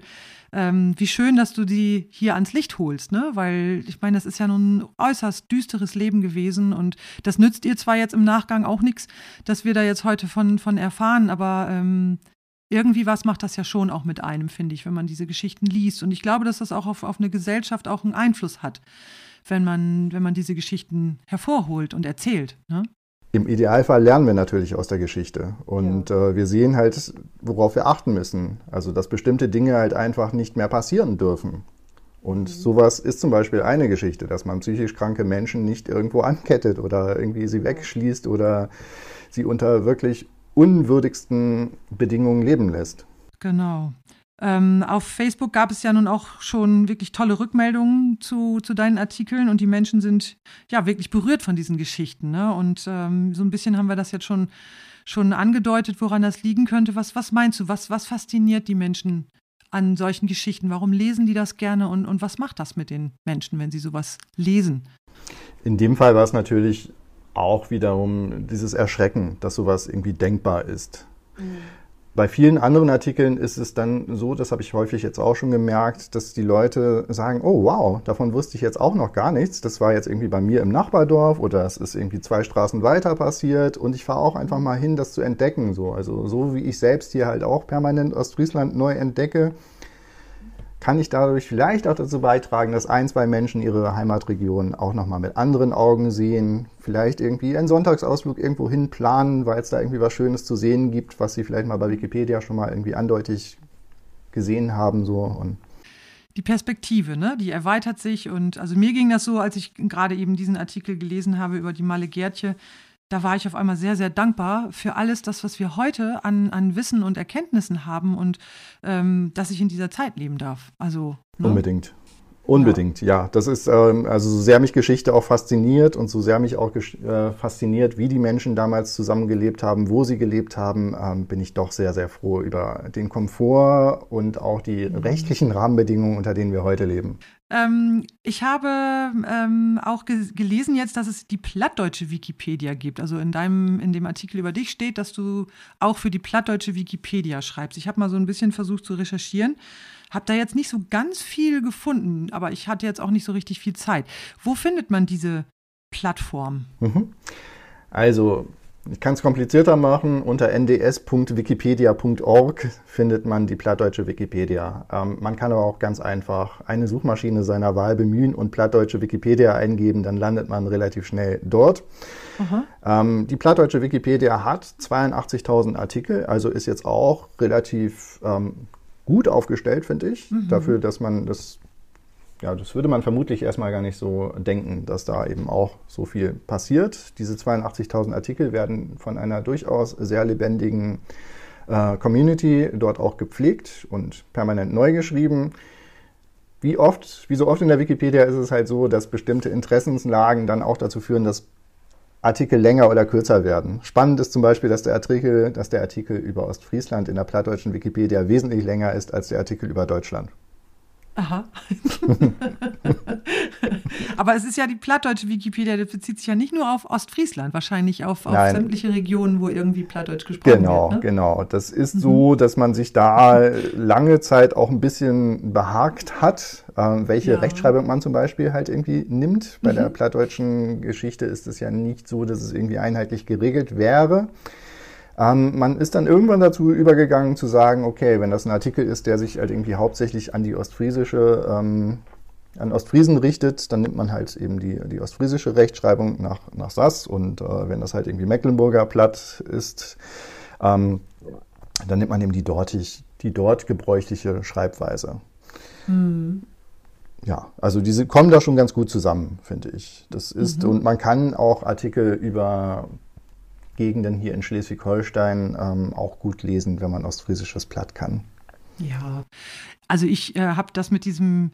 ähm, wie schön, dass du die hier ans Licht holst, ne? Weil ich meine, das ist ja nun ein äußerst düsteres Leben gewesen und das nützt ihr zwar jetzt im Nachgang auch nichts, dass wir da jetzt heute von, von erfahren, aber ähm, irgendwie was macht das ja schon auch mit einem, finde ich, wenn man diese Geschichten liest. Und ich glaube, dass das auch auf, auf eine Gesellschaft auch einen Einfluss hat, wenn man, wenn man diese Geschichten hervorholt und erzählt. Ne? Im Idealfall lernen wir natürlich aus der Geschichte und ja. äh, wir sehen halt, worauf wir achten müssen. Also, dass bestimmte Dinge halt einfach nicht mehr passieren dürfen. Und mhm. sowas ist zum Beispiel eine Geschichte, dass man psychisch kranke Menschen nicht irgendwo ankettet oder irgendwie sie wegschließt oder sie unter wirklich unwürdigsten Bedingungen leben lässt. Genau. Ähm, auf Facebook gab es ja nun auch schon wirklich tolle Rückmeldungen zu, zu deinen Artikeln und die Menschen sind ja wirklich berührt von diesen Geschichten. Ne? Und ähm, so ein bisschen haben wir das jetzt schon, schon angedeutet, woran das liegen könnte. Was, was meinst du? Was, was fasziniert die Menschen an solchen Geschichten? Warum lesen die das gerne und, und was macht das mit den Menschen, wenn sie sowas lesen? In dem Fall war es natürlich auch wiederum dieses Erschrecken, dass sowas irgendwie denkbar ist. Mhm. Bei vielen anderen Artikeln ist es dann so, das habe ich häufig jetzt auch schon gemerkt, dass die Leute sagen, oh wow, davon wusste ich jetzt auch noch gar nichts. Das war jetzt irgendwie bei mir im Nachbardorf oder es ist irgendwie zwei Straßen weiter passiert und ich fahre auch einfach mal hin, das zu entdecken. So. Also so wie ich selbst hier halt auch permanent Ostfriesland neu entdecke, kann ich dadurch vielleicht auch dazu beitragen, dass ein, zwei Menschen ihre Heimatregion auch nochmal mit anderen Augen sehen, vielleicht irgendwie einen Sonntagsausflug irgendwo hin planen, weil es da irgendwie was Schönes zu sehen gibt, was sie vielleicht mal bei Wikipedia schon mal irgendwie andeutig gesehen haben. So. Und die Perspektive, ne? Die erweitert sich und also mir ging das so, als ich gerade eben diesen Artikel gelesen habe über die Male Gärtje, da war ich auf einmal sehr, sehr dankbar für alles das, was wir heute an, an Wissen und Erkenntnissen haben und ähm, dass ich in dieser Zeit leben darf. Also ne? unbedingt. Unbedingt, ja. ja. Das ist, ähm, also so sehr mich Geschichte auch fasziniert und so sehr mich auch äh, fasziniert, wie die Menschen damals zusammengelebt haben, wo sie gelebt haben, ähm, bin ich doch sehr, sehr froh über den Komfort und auch die mhm. rechtlichen Rahmenbedingungen, unter denen wir heute leben. Ähm, ich habe ähm, auch ge gelesen jetzt, dass es die plattdeutsche Wikipedia gibt. Also in deinem, in dem Artikel über dich steht, dass du auch für die plattdeutsche Wikipedia schreibst. Ich habe mal so ein bisschen versucht zu recherchieren. Habe da jetzt nicht so ganz viel gefunden, aber ich hatte jetzt auch nicht so richtig viel Zeit. Wo findet man diese Plattform? Mhm. Also, ich kann es komplizierter machen. Unter nds.wikipedia.org findet man die plattdeutsche Wikipedia. Ähm, man kann aber auch ganz einfach eine Suchmaschine seiner Wahl bemühen und plattdeutsche Wikipedia eingeben, dann landet man relativ schnell dort. Ähm, die plattdeutsche Wikipedia hat 82.000 Artikel, also ist jetzt auch relativ ähm, gut aufgestellt, finde ich. Mhm. Dafür, dass man das, ja, das würde man vermutlich erstmal gar nicht so denken, dass da eben auch so viel passiert. Diese 82.000 Artikel werden von einer durchaus sehr lebendigen äh, Community dort auch gepflegt und permanent neu geschrieben. Wie oft, wie so oft in der Wikipedia ist es halt so, dass bestimmte Interessenslagen dann auch dazu führen, dass Artikel länger oder kürzer werden. Spannend ist zum Beispiel, dass der Artikel, dass der Artikel über Ostfriesland in der plattdeutschen Wikipedia wesentlich länger ist als der Artikel über Deutschland. Aha. Aber es ist ja die plattdeutsche Wikipedia, das bezieht sich ja nicht nur auf Ostfriesland, wahrscheinlich auf, auf sämtliche Regionen, wo irgendwie plattdeutsch gesprochen genau, wird. Genau, genau. Das ist mhm. so, dass man sich da lange Zeit auch ein bisschen behagt hat, äh, welche ja. Rechtschreibung man zum Beispiel halt irgendwie nimmt. Bei mhm. der plattdeutschen Geschichte ist es ja nicht so, dass es irgendwie einheitlich geregelt wäre. Ähm, man ist dann irgendwann dazu übergegangen zu sagen, okay, wenn das ein Artikel ist, der sich halt irgendwie hauptsächlich an die ostfriesische, ähm, an Ostfriesen richtet, dann nimmt man halt eben die, die ostfriesische Rechtschreibung nach, nach Sass und äh, wenn das halt irgendwie Mecklenburger Platt ist, ähm, dann nimmt man eben die, dortig, die dort gebräuchliche Schreibweise. Mhm. Ja, also diese kommen da schon ganz gut zusammen, finde ich. Das ist, mhm. und man kann auch Artikel über Gegenden hier in Schleswig-Holstein ähm, auch gut lesen, wenn man ostfriesisches Platt kann. Ja, also ich äh, habe das mit diesem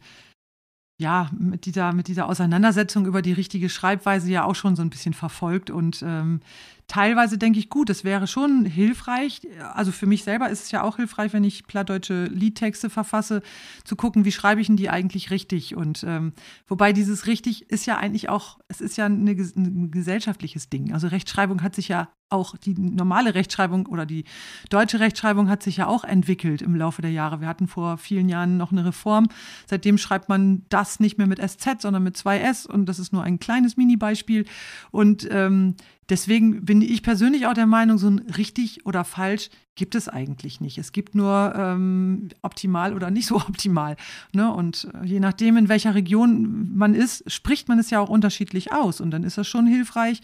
ja, mit dieser, mit dieser Auseinandersetzung über die richtige Schreibweise ja auch schon so ein bisschen verfolgt. Und ähm, teilweise denke ich, gut, es wäre schon hilfreich. Also für mich selber ist es ja auch hilfreich, wenn ich plattdeutsche Liedtexte verfasse, zu gucken, wie schreibe ich denn die eigentlich richtig. Und ähm, wobei dieses richtig ist ja eigentlich auch, es ist ja eine, ein gesellschaftliches Ding. Also Rechtschreibung hat sich ja auch die normale Rechtschreibung oder die deutsche Rechtschreibung hat sich ja auch entwickelt im Laufe der Jahre. Wir hatten vor vielen Jahren noch eine Reform. Seitdem schreibt man das nicht mehr mit SZ, sondern mit zwei S und das ist nur ein kleines Mini-Beispiel. Und ähm, deswegen bin ich persönlich auch der Meinung, so ein richtig oder falsch gibt es eigentlich nicht. Es gibt nur ähm, optimal oder nicht so optimal. Ne? Und äh, je nachdem, in welcher Region man ist, spricht man es ja auch unterschiedlich aus. Und dann ist das schon hilfreich,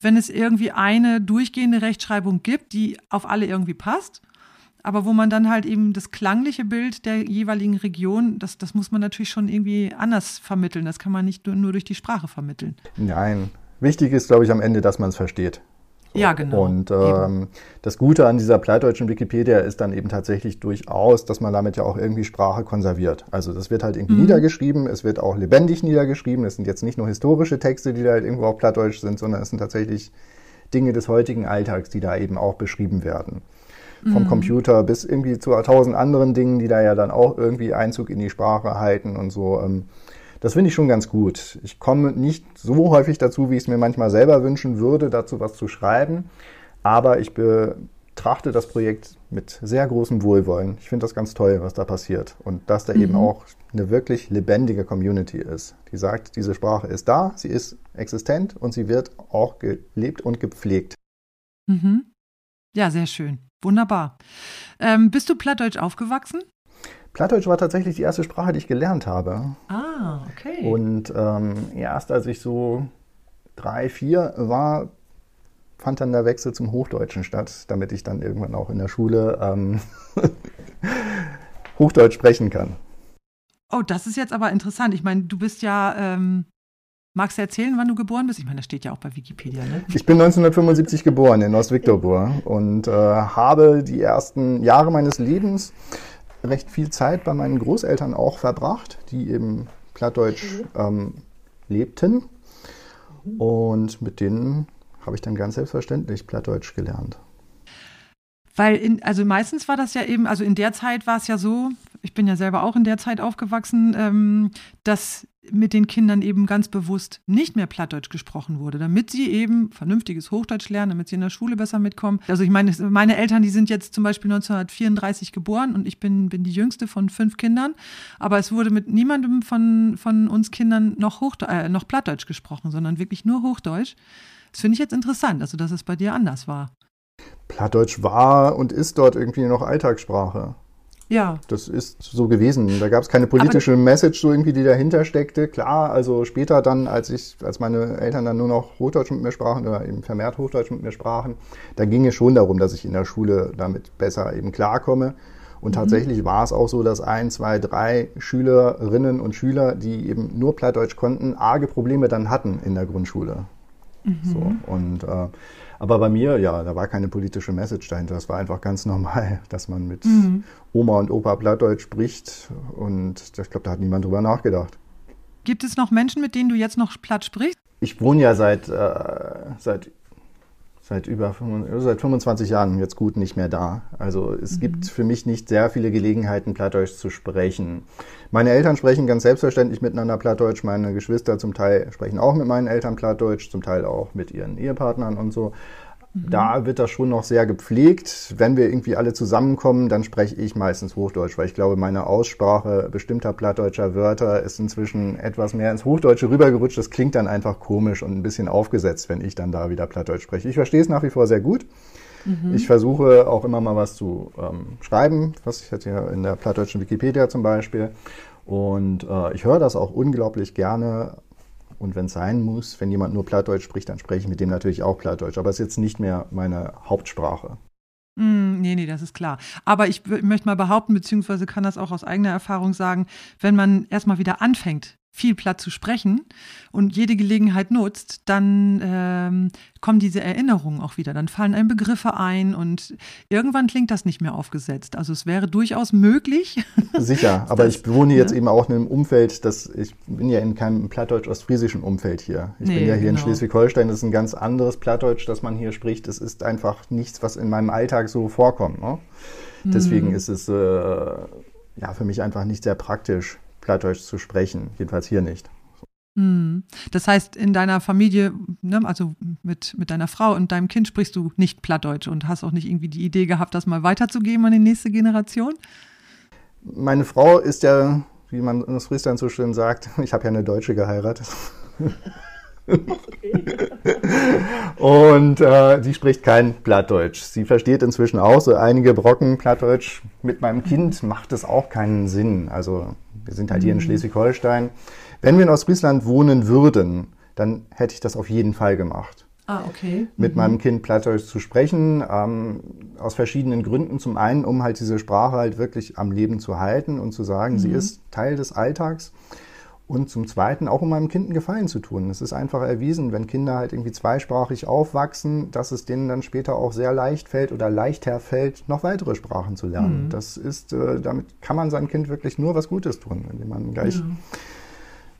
wenn es irgendwie eine durchgehende Rechtschreibung gibt, die auf alle irgendwie passt. Aber wo man dann halt eben das klangliche Bild der jeweiligen Region, das, das muss man natürlich schon irgendwie anders vermitteln. Das kann man nicht nur, nur durch die Sprache vermitteln. Nein. Wichtig ist, glaube ich, am Ende, dass man es versteht. Ja, genau. Und ähm, das Gute an dieser plattdeutschen Wikipedia ist dann eben tatsächlich durchaus, dass man damit ja auch irgendwie Sprache konserviert. Also das wird halt irgendwie mhm. niedergeschrieben, es wird auch lebendig niedergeschrieben. Es sind jetzt nicht nur historische Texte, die da halt irgendwo auf Plattdeutsch sind, sondern es sind tatsächlich Dinge des heutigen Alltags, die da eben auch beschrieben werden. Vom mhm. Computer bis irgendwie zu tausend anderen Dingen, die da ja dann auch irgendwie Einzug in die Sprache halten und so. Ähm, das finde ich schon ganz gut. Ich komme nicht so häufig dazu, wie ich es mir manchmal selber wünschen würde, dazu was zu schreiben. Aber ich betrachte das Projekt mit sehr großem Wohlwollen. Ich finde das ganz toll, was da passiert. Und dass da mhm. eben auch eine wirklich lebendige Community ist, die sagt, diese Sprache ist da, sie ist existent und sie wird auch gelebt und gepflegt. Mhm. Ja, sehr schön. Wunderbar. Ähm, bist du plattdeutsch aufgewachsen? Plattdeutsch war tatsächlich die erste Sprache, die ich gelernt habe. Ah, okay. Und ähm, erst als ich so drei, vier war, fand dann der Wechsel zum Hochdeutschen statt, damit ich dann irgendwann auch in der Schule ähm, Hochdeutsch sprechen kann. Oh, das ist jetzt aber interessant. Ich meine, du bist ja, ähm, magst du erzählen, wann du geboren bist? Ich meine, das steht ja auch bei Wikipedia, ne? Ich bin 1975 geboren in Ostviktorbur und äh, habe die ersten Jahre meines Lebens recht viel Zeit bei meinen Großeltern auch verbracht, die eben Plattdeutsch ähm, lebten. Und mit denen habe ich dann ganz selbstverständlich Plattdeutsch gelernt. Weil, in, also meistens war das ja eben, also in der Zeit war es ja so, ich bin ja selber auch in der Zeit aufgewachsen, ähm, dass mit den Kindern eben ganz bewusst nicht mehr Plattdeutsch gesprochen wurde, damit sie eben vernünftiges Hochdeutsch lernen, damit sie in der Schule besser mitkommen. Also ich meine, meine Eltern, die sind jetzt zum Beispiel 1934 geboren und ich bin, bin die jüngste von fünf Kindern, aber es wurde mit niemandem von, von uns Kindern noch, Hochde äh, noch Plattdeutsch gesprochen, sondern wirklich nur Hochdeutsch. Das finde ich jetzt interessant, also dass es bei dir anders war. Plattdeutsch war und ist dort irgendwie noch Alltagssprache. Ja. Das ist so gewesen. Da gab es keine politische Aber Message so irgendwie, die dahinter steckte. Klar, also später dann, als ich, als meine Eltern dann nur noch Hochdeutsch mit mir sprachen oder eben vermehrt Hochdeutsch mit mir sprachen, da ging es schon darum, dass ich in der Schule damit besser eben klarkomme. Und mhm. tatsächlich war es auch so, dass ein, zwei, drei Schülerinnen und Schüler, die eben nur Plattdeutsch konnten, arge Probleme dann hatten in der Grundschule. Mhm. So, und äh, aber bei mir, ja, da war keine politische Message dahinter. Das war einfach ganz normal, dass man mit mhm. Oma und Opa Plattdeutsch spricht. Und ich glaube, da hat niemand drüber nachgedacht. Gibt es noch Menschen, mit denen du jetzt noch Platt sprichst? Ich wohne ja seit, äh, seit seit über seit 25 Jahren jetzt gut nicht mehr da. Also es mhm. gibt für mich nicht sehr viele Gelegenheiten, Plattdeutsch zu sprechen. Meine Eltern sprechen ganz selbstverständlich miteinander Plattdeutsch. Meine Geschwister zum Teil sprechen auch mit meinen Eltern Plattdeutsch, zum Teil auch mit ihren Ehepartnern und so. Mhm. Da wird das schon noch sehr gepflegt. Wenn wir irgendwie alle zusammenkommen, dann spreche ich meistens Hochdeutsch, weil ich glaube, meine Aussprache bestimmter plattdeutscher Wörter ist inzwischen etwas mehr ins Hochdeutsche rübergerutscht. Das klingt dann einfach komisch und ein bisschen aufgesetzt, wenn ich dann da wieder Plattdeutsch spreche. Ich verstehe es nach wie vor sehr gut. Mhm. Ich versuche auch immer mal was zu ähm, schreiben, was ich hatte ja in der plattdeutschen Wikipedia zum Beispiel. Und äh, ich höre das auch unglaublich gerne und wenn es sein muss, wenn jemand nur Plattdeutsch spricht, dann spreche ich mit dem natürlich auch Plattdeutsch. Aber es ist jetzt nicht mehr meine Hauptsprache. Mm, nee, nee, das ist klar. Aber ich möchte mal behaupten, beziehungsweise kann das auch aus eigener Erfahrung sagen, wenn man erstmal wieder anfängt, viel Platz zu sprechen und jede Gelegenheit nutzt, dann ähm, kommen diese Erinnerungen auch wieder. Dann fallen einem Begriffe ein und irgendwann klingt das nicht mehr aufgesetzt. Also es wäre durchaus möglich. Sicher, aber das, ich wohne jetzt ne? eben auch in einem Umfeld, das ich bin ja in keinem plattdeutsch-ostfriesischen Umfeld hier. Ich nee, bin ja hier genau. in Schleswig-Holstein, das ist ein ganz anderes Plattdeutsch, das man hier spricht. Das ist einfach nichts, was in meinem Alltag so vorkommt. Ne? Deswegen hm. ist es äh, ja für mich einfach nicht sehr praktisch Plattdeutsch zu sprechen, jedenfalls hier nicht. Hm. Das heißt, in deiner Familie, ne, also mit, mit deiner Frau und deinem Kind sprichst du nicht Plattdeutsch und hast auch nicht irgendwie die Idee gehabt, das mal weiterzugeben an die nächste Generation? Meine Frau ist ja, wie man in Friesland so schön sagt, ich habe ja eine Deutsche geheiratet. und äh, die spricht kein Plattdeutsch. Sie versteht inzwischen auch so einige Brocken Plattdeutsch. Mit meinem Kind macht es auch keinen Sinn. Also wir sind halt hier in mhm. Schleswig-Holstein. Wenn wir in Ostfriesland wohnen würden, dann hätte ich das auf jeden Fall gemacht. Ah, okay. Mit mhm. meinem Kind Plattdeutsch zu sprechen, ähm, aus verschiedenen Gründen. Zum einen, um halt diese Sprache halt wirklich am Leben zu halten und zu sagen, mhm. sie ist Teil des Alltags. Und zum Zweiten auch, um meinem Kind einen Gefallen zu tun. Es ist einfach erwiesen, wenn Kinder halt irgendwie zweisprachig aufwachsen, dass es denen dann später auch sehr leicht fällt oder leichter fällt, noch weitere Sprachen zu lernen. Mhm. Das ist, äh, damit kann man seinem Kind wirklich nur was Gutes tun, indem man gleich ja.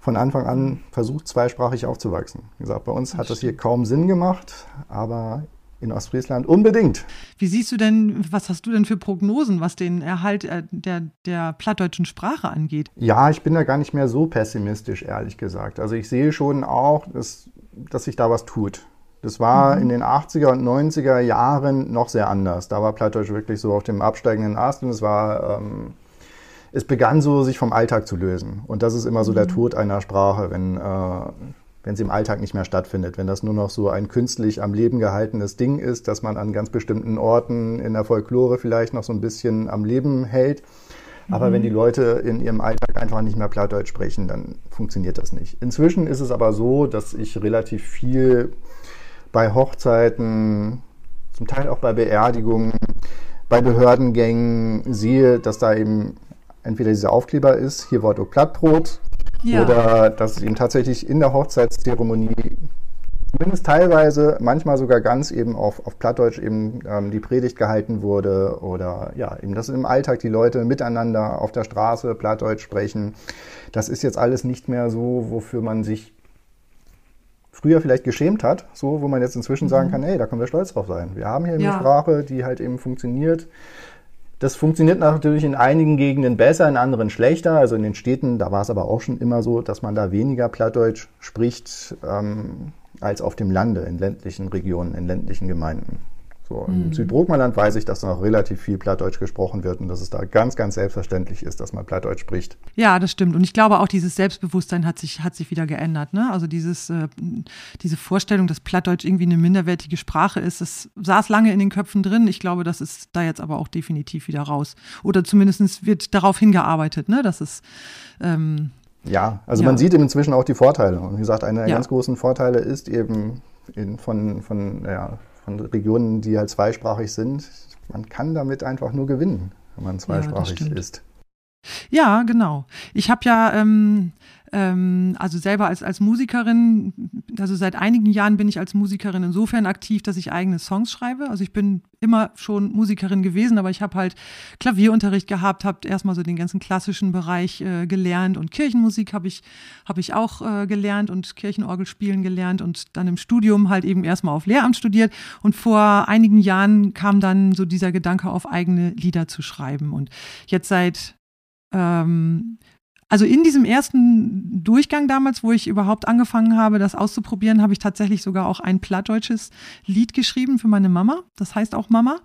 von Anfang an versucht, zweisprachig aufzuwachsen. Wie gesagt, bei uns hat das hier kaum Sinn gemacht, aber in Ostfriesland unbedingt. Wie siehst du denn, was hast du denn für Prognosen, was den Erhalt äh, der, der plattdeutschen Sprache angeht? Ja, ich bin da gar nicht mehr so pessimistisch, ehrlich gesagt. Also ich sehe schon auch, dass, dass sich da was tut. Das war mhm. in den 80er und 90er Jahren noch sehr anders. Da war Plattdeutsch wirklich so auf dem absteigenden Ast und es war, ähm, es begann so, sich vom Alltag zu lösen. Und das ist immer so der mhm. Tod einer Sprache, wenn, äh, wenn sie im Alltag nicht mehr stattfindet, wenn das nur noch so ein künstlich am Leben gehaltenes Ding ist, dass man an ganz bestimmten Orten in der Folklore vielleicht noch so ein bisschen am Leben hält. Aber mhm. wenn die Leute in ihrem Alltag einfach nicht mehr Plattdeutsch sprechen, dann funktioniert das nicht. Inzwischen ist es aber so, dass ich relativ viel bei Hochzeiten, zum Teil auch bei Beerdigungen, bei Behördengängen sehe, dass da eben entweder dieser Aufkleber ist, hier Wort Plattbrot, ja. oder dass es eben tatsächlich in der Hochzeitszeremonie zumindest teilweise, manchmal sogar ganz eben auf, auf Plattdeutsch eben ähm, die Predigt gehalten wurde oder ja, eben, dass im Alltag die Leute miteinander auf der Straße Plattdeutsch sprechen. Das ist jetzt alles nicht mehr so, wofür man sich früher vielleicht geschämt hat, so wo man jetzt inzwischen mhm. sagen kann, hey, da können wir stolz drauf sein. Wir haben hier ja. eine Sprache, die halt eben funktioniert. Das funktioniert natürlich in einigen Gegenden besser, in anderen schlechter. Also in den Städten, da war es aber auch schon immer so, dass man da weniger Plattdeutsch spricht. Ähm, als auf dem Lande, in ländlichen Regionen, in ländlichen Gemeinden. So, Im mhm. Südburgmanland weiß ich, dass noch relativ viel Plattdeutsch gesprochen wird und dass es da ganz, ganz selbstverständlich ist, dass man Plattdeutsch spricht. Ja, das stimmt. Und ich glaube auch, dieses Selbstbewusstsein hat sich, hat sich wieder geändert. Ne? Also dieses, äh, diese Vorstellung, dass Plattdeutsch irgendwie eine minderwertige Sprache ist, das saß lange in den Köpfen drin. Ich glaube, das ist da jetzt aber auch definitiv wieder raus. Oder zumindest wird darauf hingearbeitet, ne? dass es ähm, ja, also ja. man sieht eben inzwischen auch die Vorteile. Und wie gesagt, einer der ja. ganz großen Vorteile ist eben von, von, ja, von Regionen, die halt zweisprachig sind, man kann damit einfach nur gewinnen, wenn man zweisprachig ja, ist. Ja, genau. Ich habe ja ähm, ähm, also selber als, als Musikerin, also seit einigen Jahren bin ich als Musikerin insofern aktiv, dass ich eigene Songs schreibe. Also ich bin immer schon Musikerin gewesen, aber ich habe halt Klavierunterricht gehabt, habe erstmal so den ganzen klassischen Bereich äh, gelernt und Kirchenmusik habe ich, hab ich auch äh, gelernt und Kirchenorgel spielen gelernt und dann im Studium halt eben erstmal auf Lehramt studiert und vor einigen Jahren kam dann so dieser Gedanke auf eigene Lieder zu schreiben und jetzt seit ähm, also in diesem ersten Durchgang damals, wo ich überhaupt angefangen habe, das auszuprobieren, habe ich tatsächlich sogar auch ein plattdeutsches Lied geschrieben für meine Mama. Das heißt auch Mama.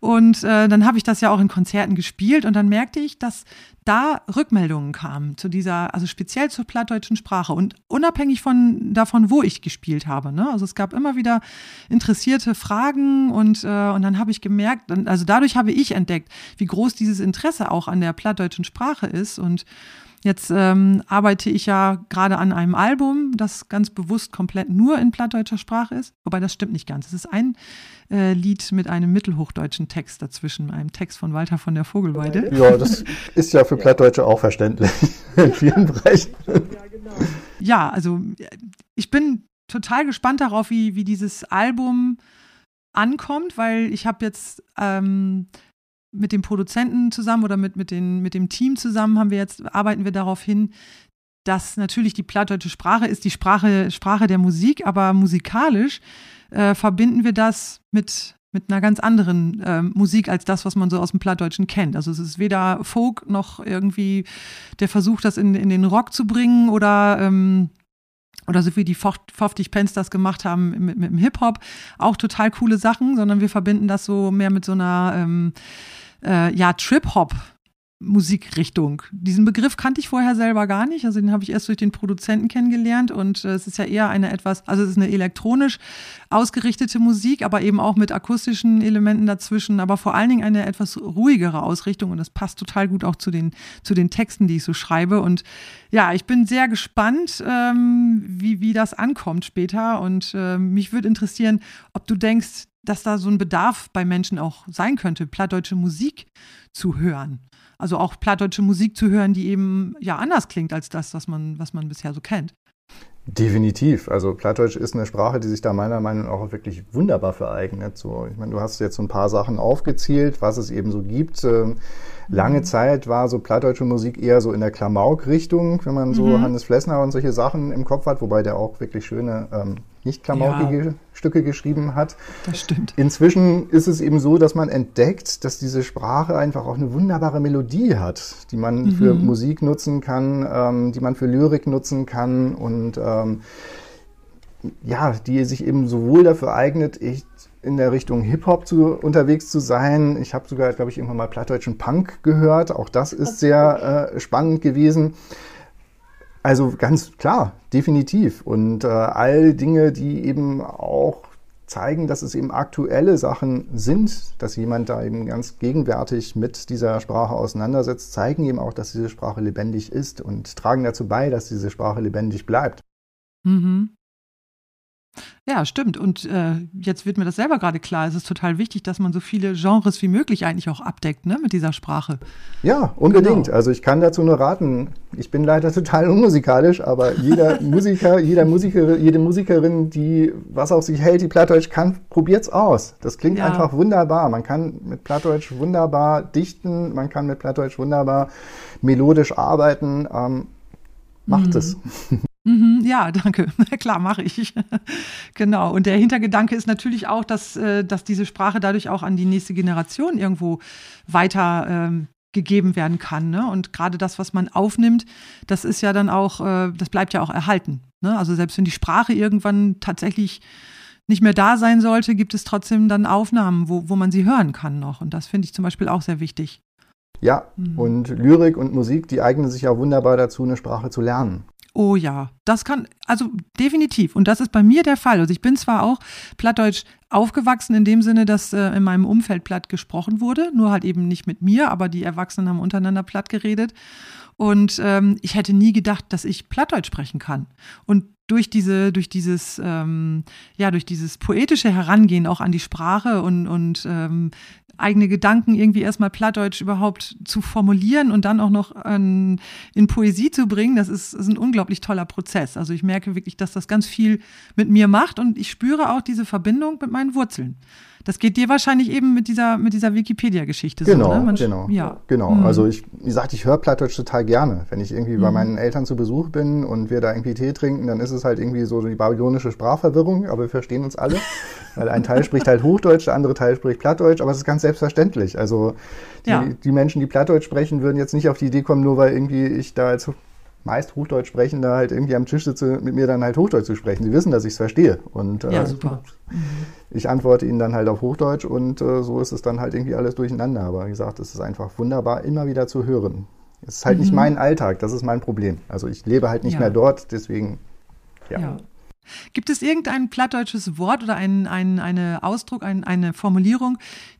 Und äh, dann habe ich das ja auch in Konzerten gespielt und dann merkte ich, dass da Rückmeldungen kamen zu dieser, also speziell zur plattdeutschen Sprache und unabhängig von davon, wo ich gespielt habe. Ne? Also es gab immer wieder interessierte Fragen und, äh, und dann habe ich gemerkt, also dadurch habe ich entdeckt, wie groß dieses Interesse auch an der plattdeutschen Sprache ist und Jetzt ähm, arbeite ich ja gerade an einem Album, das ganz bewusst komplett nur in plattdeutscher Sprache ist. Wobei das stimmt nicht ganz. Es ist ein äh, Lied mit einem mittelhochdeutschen Text dazwischen, einem Text von Walter von der Vogelweide. Ja, das ist ja für Plattdeutsche auch verständlich in vielen Bereichen. Ja, also ich bin total gespannt darauf, wie, wie dieses Album ankommt, weil ich habe jetzt ähm, mit dem Produzenten zusammen oder mit, mit, den, mit dem Team zusammen haben wir jetzt, arbeiten wir darauf hin, dass natürlich die plattdeutsche Sprache ist die Sprache, Sprache der Musik, aber musikalisch äh, verbinden wir das mit, mit einer ganz anderen äh, Musik als das, was man so aus dem Plattdeutschen kennt. Also es ist weder Folk noch irgendwie der Versuch, das in, in den Rock zu bringen oder ähm, oder so wie die Foftig Pens das gemacht haben mit, mit dem Hip-Hop, auch total coole Sachen, sondern wir verbinden das so mehr mit so einer ähm, äh, ja, Trip-Hop Musikrichtung. Diesen Begriff kannte ich vorher selber gar nicht. Also den habe ich erst durch den Produzenten kennengelernt und äh, es ist ja eher eine etwas, also es ist eine elektronisch ausgerichtete Musik, aber eben auch mit akustischen Elementen dazwischen, aber vor allen Dingen eine etwas ruhigere Ausrichtung und das passt total gut auch zu den, zu den Texten, die ich so schreibe. Und ja, ich bin sehr gespannt, ähm, wie, wie das ankommt später und äh, mich würde interessieren, ob du denkst, dass da so ein Bedarf bei Menschen auch sein könnte, plattdeutsche Musik zu hören. Also auch plattdeutsche Musik zu hören, die eben ja anders klingt als das, was man, was man bisher so kennt. Definitiv. Also Plattdeutsch ist eine Sprache, die sich da meiner Meinung nach auch wirklich wunderbar für eignet. So, ich meine, du hast jetzt so ein paar Sachen aufgezählt, was es eben so gibt. Ähm, lange mhm. Zeit war so plattdeutsche Musik eher so in der Klamauk-Richtung, wenn man so mhm. Hannes Flessner und solche Sachen im Kopf hat, wobei der auch wirklich schöne ähm, nicht klamaukige ja. Stücke geschrieben hat. Das stimmt. Inzwischen ist es eben so, dass man entdeckt, dass diese Sprache einfach auch eine wunderbare Melodie hat, die man mhm. für Musik nutzen kann, ähm, die man für Lyrik nutzen kann und ähm, ja, die sich eben sowohl dafür eignet, ich in der Richtung Hip-Hop zu, unterwegs zu sein. Ich habe sogar, glaube ich, irgendwann mal plattdeutschen Punk gehört. Auch das ist sehr äh, spannend gewesen. Also ganz klar, definitiv. Und äh, all Dinge, die eben auch zeigen, dass es eben aktuelle Sachen sind, dass jemand da eben ganz gegenwärtig mit dieser Sprache auseinandersetzt, zeigen eben auch, dass diese Sprache lebendig ist und tragen dazu bei, dass diese Sprache lebendig bleibt. Mhm. Ja, stimmt. Und äh, jetzt wird mir das selber gerade klar. Es ist total wichtig, dass man so viele Genres wie möglich eigentlich auch abdeckt, ne, mit dieser Sprache. Ja, unbedingt. Genau. Also ich kann dazu nur raten. Ich bin leider total unmusikalisch, aber jeder Musiker, jeder Musiker, jede Musikerin, die was auf sich hält, die Plattdeutsch kann, probiert's aus. Das klingt ja. einfach wunderbar. Man kann mit Plattdeutsch wunderbar dichten, man kann mit Plattdeutsch wunderbar melodisch arbeiten. Ähm, macht mhm. es. Mhm, ja, danke. Klar, mache ich. genau. Und der Hintergedanke ist natürlich auch, dass, äh, dass diese Sprache dadurch auch an die nächste Generation irgendwo weiter ähm, gegeben werden kann. Ne? Und gerade das, was man aufnimmt, das ist ja dann auch, äh, das bleibt ja auch erhalten. Ne? Also selbst wenn die Sprache irgendwann tatsächlich nicht mehr da sein sollte, gibt es trotzdem dann Aufnahmen, wo, wo man sie hören kann noch. Und das finde ich zum Beispiel auch sehr wichtig. Ja, mhm. und Lyrik und Musik, die eignen sich ja wunderbar dazu, eine Sprache zu lernen. Oh ja, das kann, also definitiv. Und das ist bei mir der Fall. Also ich bin zwar auch plattdeutsch aufgewachsen in dem Sinne, dass äh, in meinem Umfeld platt gesprochen wurde, nur halt eben nicht mit mir, aber die Erwachsenen haben untereinander platt geredet. Und ähm, ich hätte nie gedacht, dass ich Plattdeutsch sprechen kann. Und durch diese, durch dieses, ähm, ja, durch dieses poetische Herangehen auch an die Sprache und, und ähm, eigene Gedanken irgendwie erstmal plattdeutsch überhaupt zu formulieren und dann auch noch an, in Poesie zu bringen, das ist, ist ein unglaublich toller Prozess. Also ich merke wirklich, dass das ganz viel mit mir macht und ich spüre auch diese Verbindung mit meinen Wurzeln. Das geht dir wahrscheinlich eben mit dieser, mit dieser Wikipedia-Geschichte genau, so, ne? Man, genau, ja. genau. Mhm. Also ich, wie gesagt, ich höre Plattdeutsch total gerne. Wenn ich irgendwie mhm. bei meinen Eltern zu Besuch bin und wir da irgendwie Tee trinken, dann ist es halt irgendwie so die babylonische Sprachverwirrung, aber wir verstehen uns alle. weil ein Teil spricht halt Hochdeutsch, der andere Teil spricht Plattdeutsch, aber es ist ganz selbstverständlich. Also die, ja. die Menschen, die Plattdeutsch sprechen, würden jetzt nicht auf die Idee kommen, nur weil irgendwie ich da als meist Hochdeutsch sprechender halt irgendwie am Tisch sitze, mit mir dann halt Hochdeutsch zu sprechen. Sie wissen, dass ich es verstehe. Und äh, ja, super. ich antworte ihnen dann halt auf Hochdeutsch und äh, so ist es dann halt irgendwie alles durcheinander. Aber wie gesagt, es ist einfach wunderbar, immer wieder zu hören. Es ist halt mhm. nicht mein Alltag, das ist mein Problem. Also ich lebe halt nicht ja. mehr dort, deswegen ja. ja. Gibt es irgendein plattdeutsches Wort oder einen, eine Ausdruck, ein, eine Formulierung,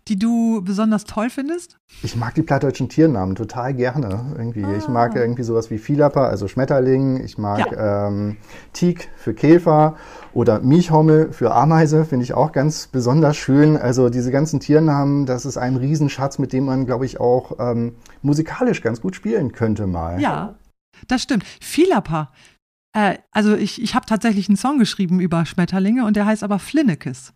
die du besonders toll findest? Ich mag die plattdeutschen Tiernamen total gerne. Irgendwie. Ah. Ich mag irgendwie sowas wie Vielapper, also Schmetterling. Ich mag ja. ähm, Tiek für Käfer oder Miechhommel für Ameise, finde ich auch ganz besonders schön. Also diese ganzen Tiernamen, das ist ein Riesenschatz, mit dem man, glaube ich, auch ähm, musikalisch ganz gut spielen könnte mal. Ja, das stimmt. Vielapper. Äh, also ich, ich habe tatsächlich einen Song geschrieben über Schmetterlinge und der heißt aber Flinnekes.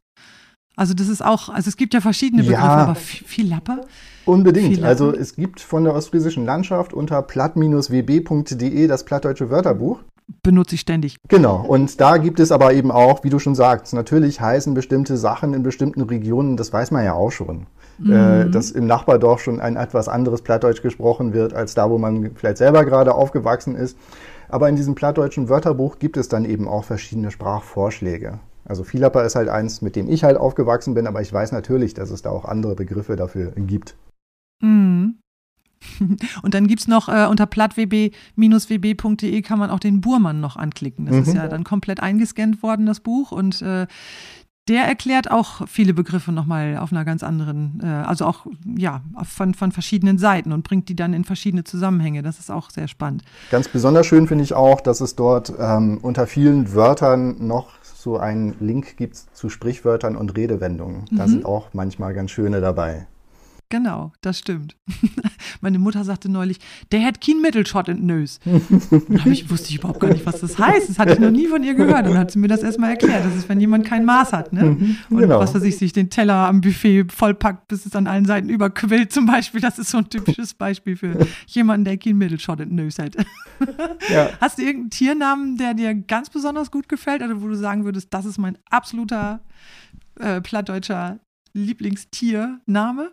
Also das ist auch, also es gibt ja verschiedene Begriffe, ja, aber viel Lappe. Unbedingt. Viel also es gibt von der ostfriesischen Landschaft unter platt-wb.de das plattdeutsche Wörterbuch. Benutze ich ständig. Genau. Und da gibt es aber eben auch, wie du schon sagst, natürlich heißen bestimmte Sachen in bestimmten Regionen, das weiß man ja auch schon. Mhm. Äh, dass im Nachbardorf schon ein etwas anderes Plattdeutsch gesprochen wird, als da, wo man vielleicht selber gerade aufgewachsen ist. Aber in diesem plattdeutschen Wörterbuch gibt es dann eben auch verschiedene Sprachvorschläge. Also Vielapper ist halt eins, mit dem ich halt aufgewachsen bin, aber ich weiß natürlich, dass es da auch andere Begriffe dafür gibt. Mhm. Und dann gibt es noch äh, unter plattwb-wb.de kann man auch den Burmann noch anklicken. Das mhm. ist ja dann komplett eingescannt worden, das Buch. Und äh, der erklärt auch viele Begriffe nochmal auf einer ganz anderen, äh, also auch ja, von, von verschiedenen Seiten und bringt die dann in verschiedene Zusammenhänge. Das ist auch sehr spannend. Ganz besonders schön finde ich auch, dass es dort ähm, unter vielen Wörtern noch so einen Link gibt zu Sprichwörtern und Redewendungen. Da mhm. sind auch manchmal ganz schöne dabei. Genau, das stimmt. Meine Mutter sagte neulich, der hat kein Mittelschott in Nös. Da ich, wusste ich überhaupt gar nicht, was das heißt. Das hatte ich noch nie von ihr gehört. Dann hat sie mir das erstmal erklärt. Das ist, wenn jemand kein Maß hat, ne? Mhm, Und genau. was weiß ich, sich den Teller am Buffet vollpackt, bis es an allen Seiten überquillt zum Beispiel. Das ist so ein typisches Beispiel für jemanden, der kein Mittelschott in Nös hat. Ja. Hast du irgendeinen Tiernamen, der dir ganz besonders gut gefällt oder wo du sagen würdest, das ist mein absoluter äh, plattdeutscher Lieblingstiername?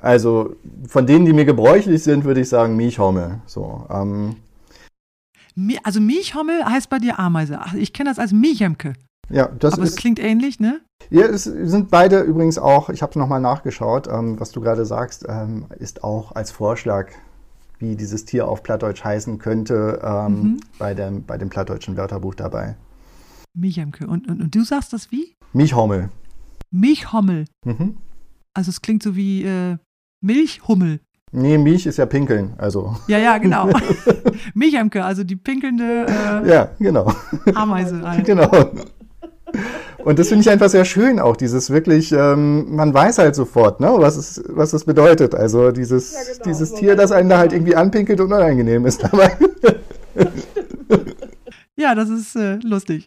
Also von denen, die mir gebräuchlich sind, würde ich sagen Miechhommel. So, ähm. Also Miechhommel heißt bei dir Ameise. Ich kenne das als Miechemke. Ja, das Aber ist, es klingt ähnlich, ne? Ja, es sind beide übrigens auch, ich habe nochmal nachgeschaut, ähm, was du gerade sagst, ähm, ist auch als Vorschlag, wie dieses Tier auf Plattdeutsch heißen könnte, ähm, mhm. bei, dem, bei dem plattdeutschen Wörterbuch dabei. Miechemke. Und, und, und du sagst das wie? Miechhommel. Miechhommel. Mhm. Also es klingt so wie äh, Milchhummel. Nee, Milch ist ja pinkeln, also. Ja, ja, genau. Milchemke, also die pinkelnde äh, ja, genau. Ameise halt. Genau. Und das finde ich einfach sehr schön, auch dieses wirklich, ähm, man weiß halt sofort, ne, was es, was es bedeutet. Also dieses, ja, genau. dieses Tier, das einen da halt irgendwie anpinkelt und unangenehm ist. ja, das ist äh, lustig.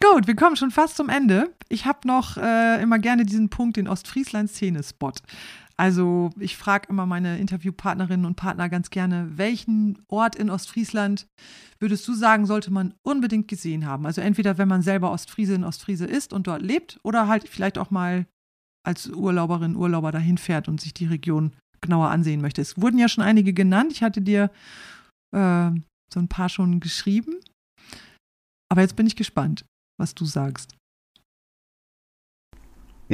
Gut, wir kommen schon fast zum Ende. Ich habe noch äh, immer gerne diesen Punkt, den Ostfriesland-Szene-Spot. Also ich frage immer meine Interviewpartnerinnen und Partner ganz gerne, welchen Ort in Ostfriesland würdest du sagen, sollte man unbedingt gesehen haben? Also entweder wenn man selber Ostfriese in Ostfriese ist und dort lebt oder halt vielleicht auch mal als Urlauberin, Urlauber dahin fährt und sich die Region genauer ansehen möchte. Es wurden ja schon einige genannt. Ich hatte dir äh, so ein paar schon geschrieben. Aber jetzt bin ich gespannt, was du sagst.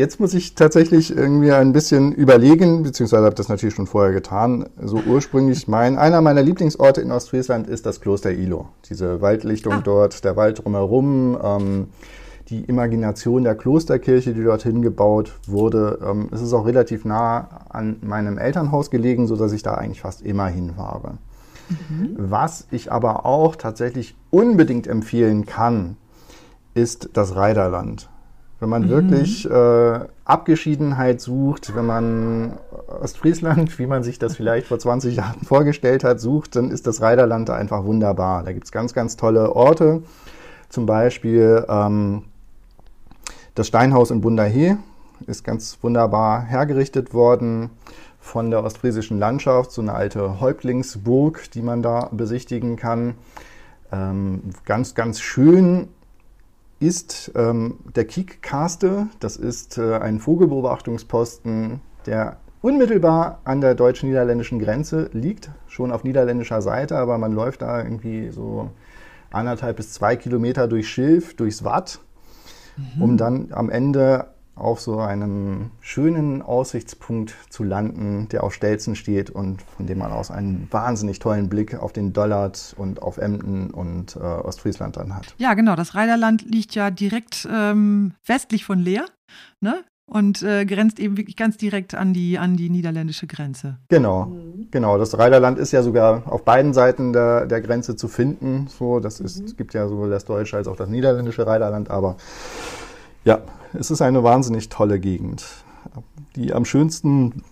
Jetzt muss ich tatsächlich irgendwie ein bisschen überlegen, beziehungsweise habe das natürlich schon vorher getan. So ursprünglich mein, einer meiner Lieblingsorte in Ostfriesland ist das Kloster Ilo. Diese Waldlichtung ah. dort, der Wald drumherum, ähm, die Imagination der Klosterkirche, die dorthin gebaut wurde. Ähm, es ist auch relativ nah an meinem Elternhaus gelegen, so dass ich da eigentlich fast immer hinfahre. Mhm. Was ich aber auch tatsächlich unbedingt empfehlen kann, ist das Reiderland. Wenn man mhm. wirklich äh, Abgeschiedenheit sucht, wenn man Ostfriesland, wie man sich das vielleicht vor 20 Jahren vorgestellt hat, sucht, dann ist das Reiderland da einfach wunderbar. Da gibt es ganz, ganz tolle Orte. Zum Beispiel ähm, das Steinhaus in Bunderhee ist ganz wunderbar hergerichtet worden von der ostfriesischen Landschaft, so eine alte Häuptlingsburg, die man da besichtigen kann. Ähm, ganz, ganz schön ist ähm, der Kiekkaste. Das ist äh, ein Vogelbeobachtungsposten, der unmittelbar an der deutsch-niederländischen Grenze liegt, schon auf niederländischer Seite, aber man läuft da irgendwie so anderthalb bis zwei Kilometer durch Schilf, durchs Watt, mhm. um dann am Ende auf so einem schönen Aussichtspunkt zu landen, der auf Stelzen steht und von dem man aus einen wahnsinnig tollen Blick auf den Dollard und auf Emden und äh, Ostfriesland dann hat. Ja, genau. Das Reiderland liegt ja direkt ähm, westlich von Leer. Ne? und äh, grenzt eben wirklich ganz direkt an die, an die niederländische Grenze. Genau, mhm. genau. Das Reiderland ist ja sogar auf beiden Seiten der, der Grenze zu finden. So, das ist, mhm. gibt ja sowohl das deutsche als auch das niederländische Reiderland, aber ja, es ist eine wahnsinnig tolle Gegend, die am schönsten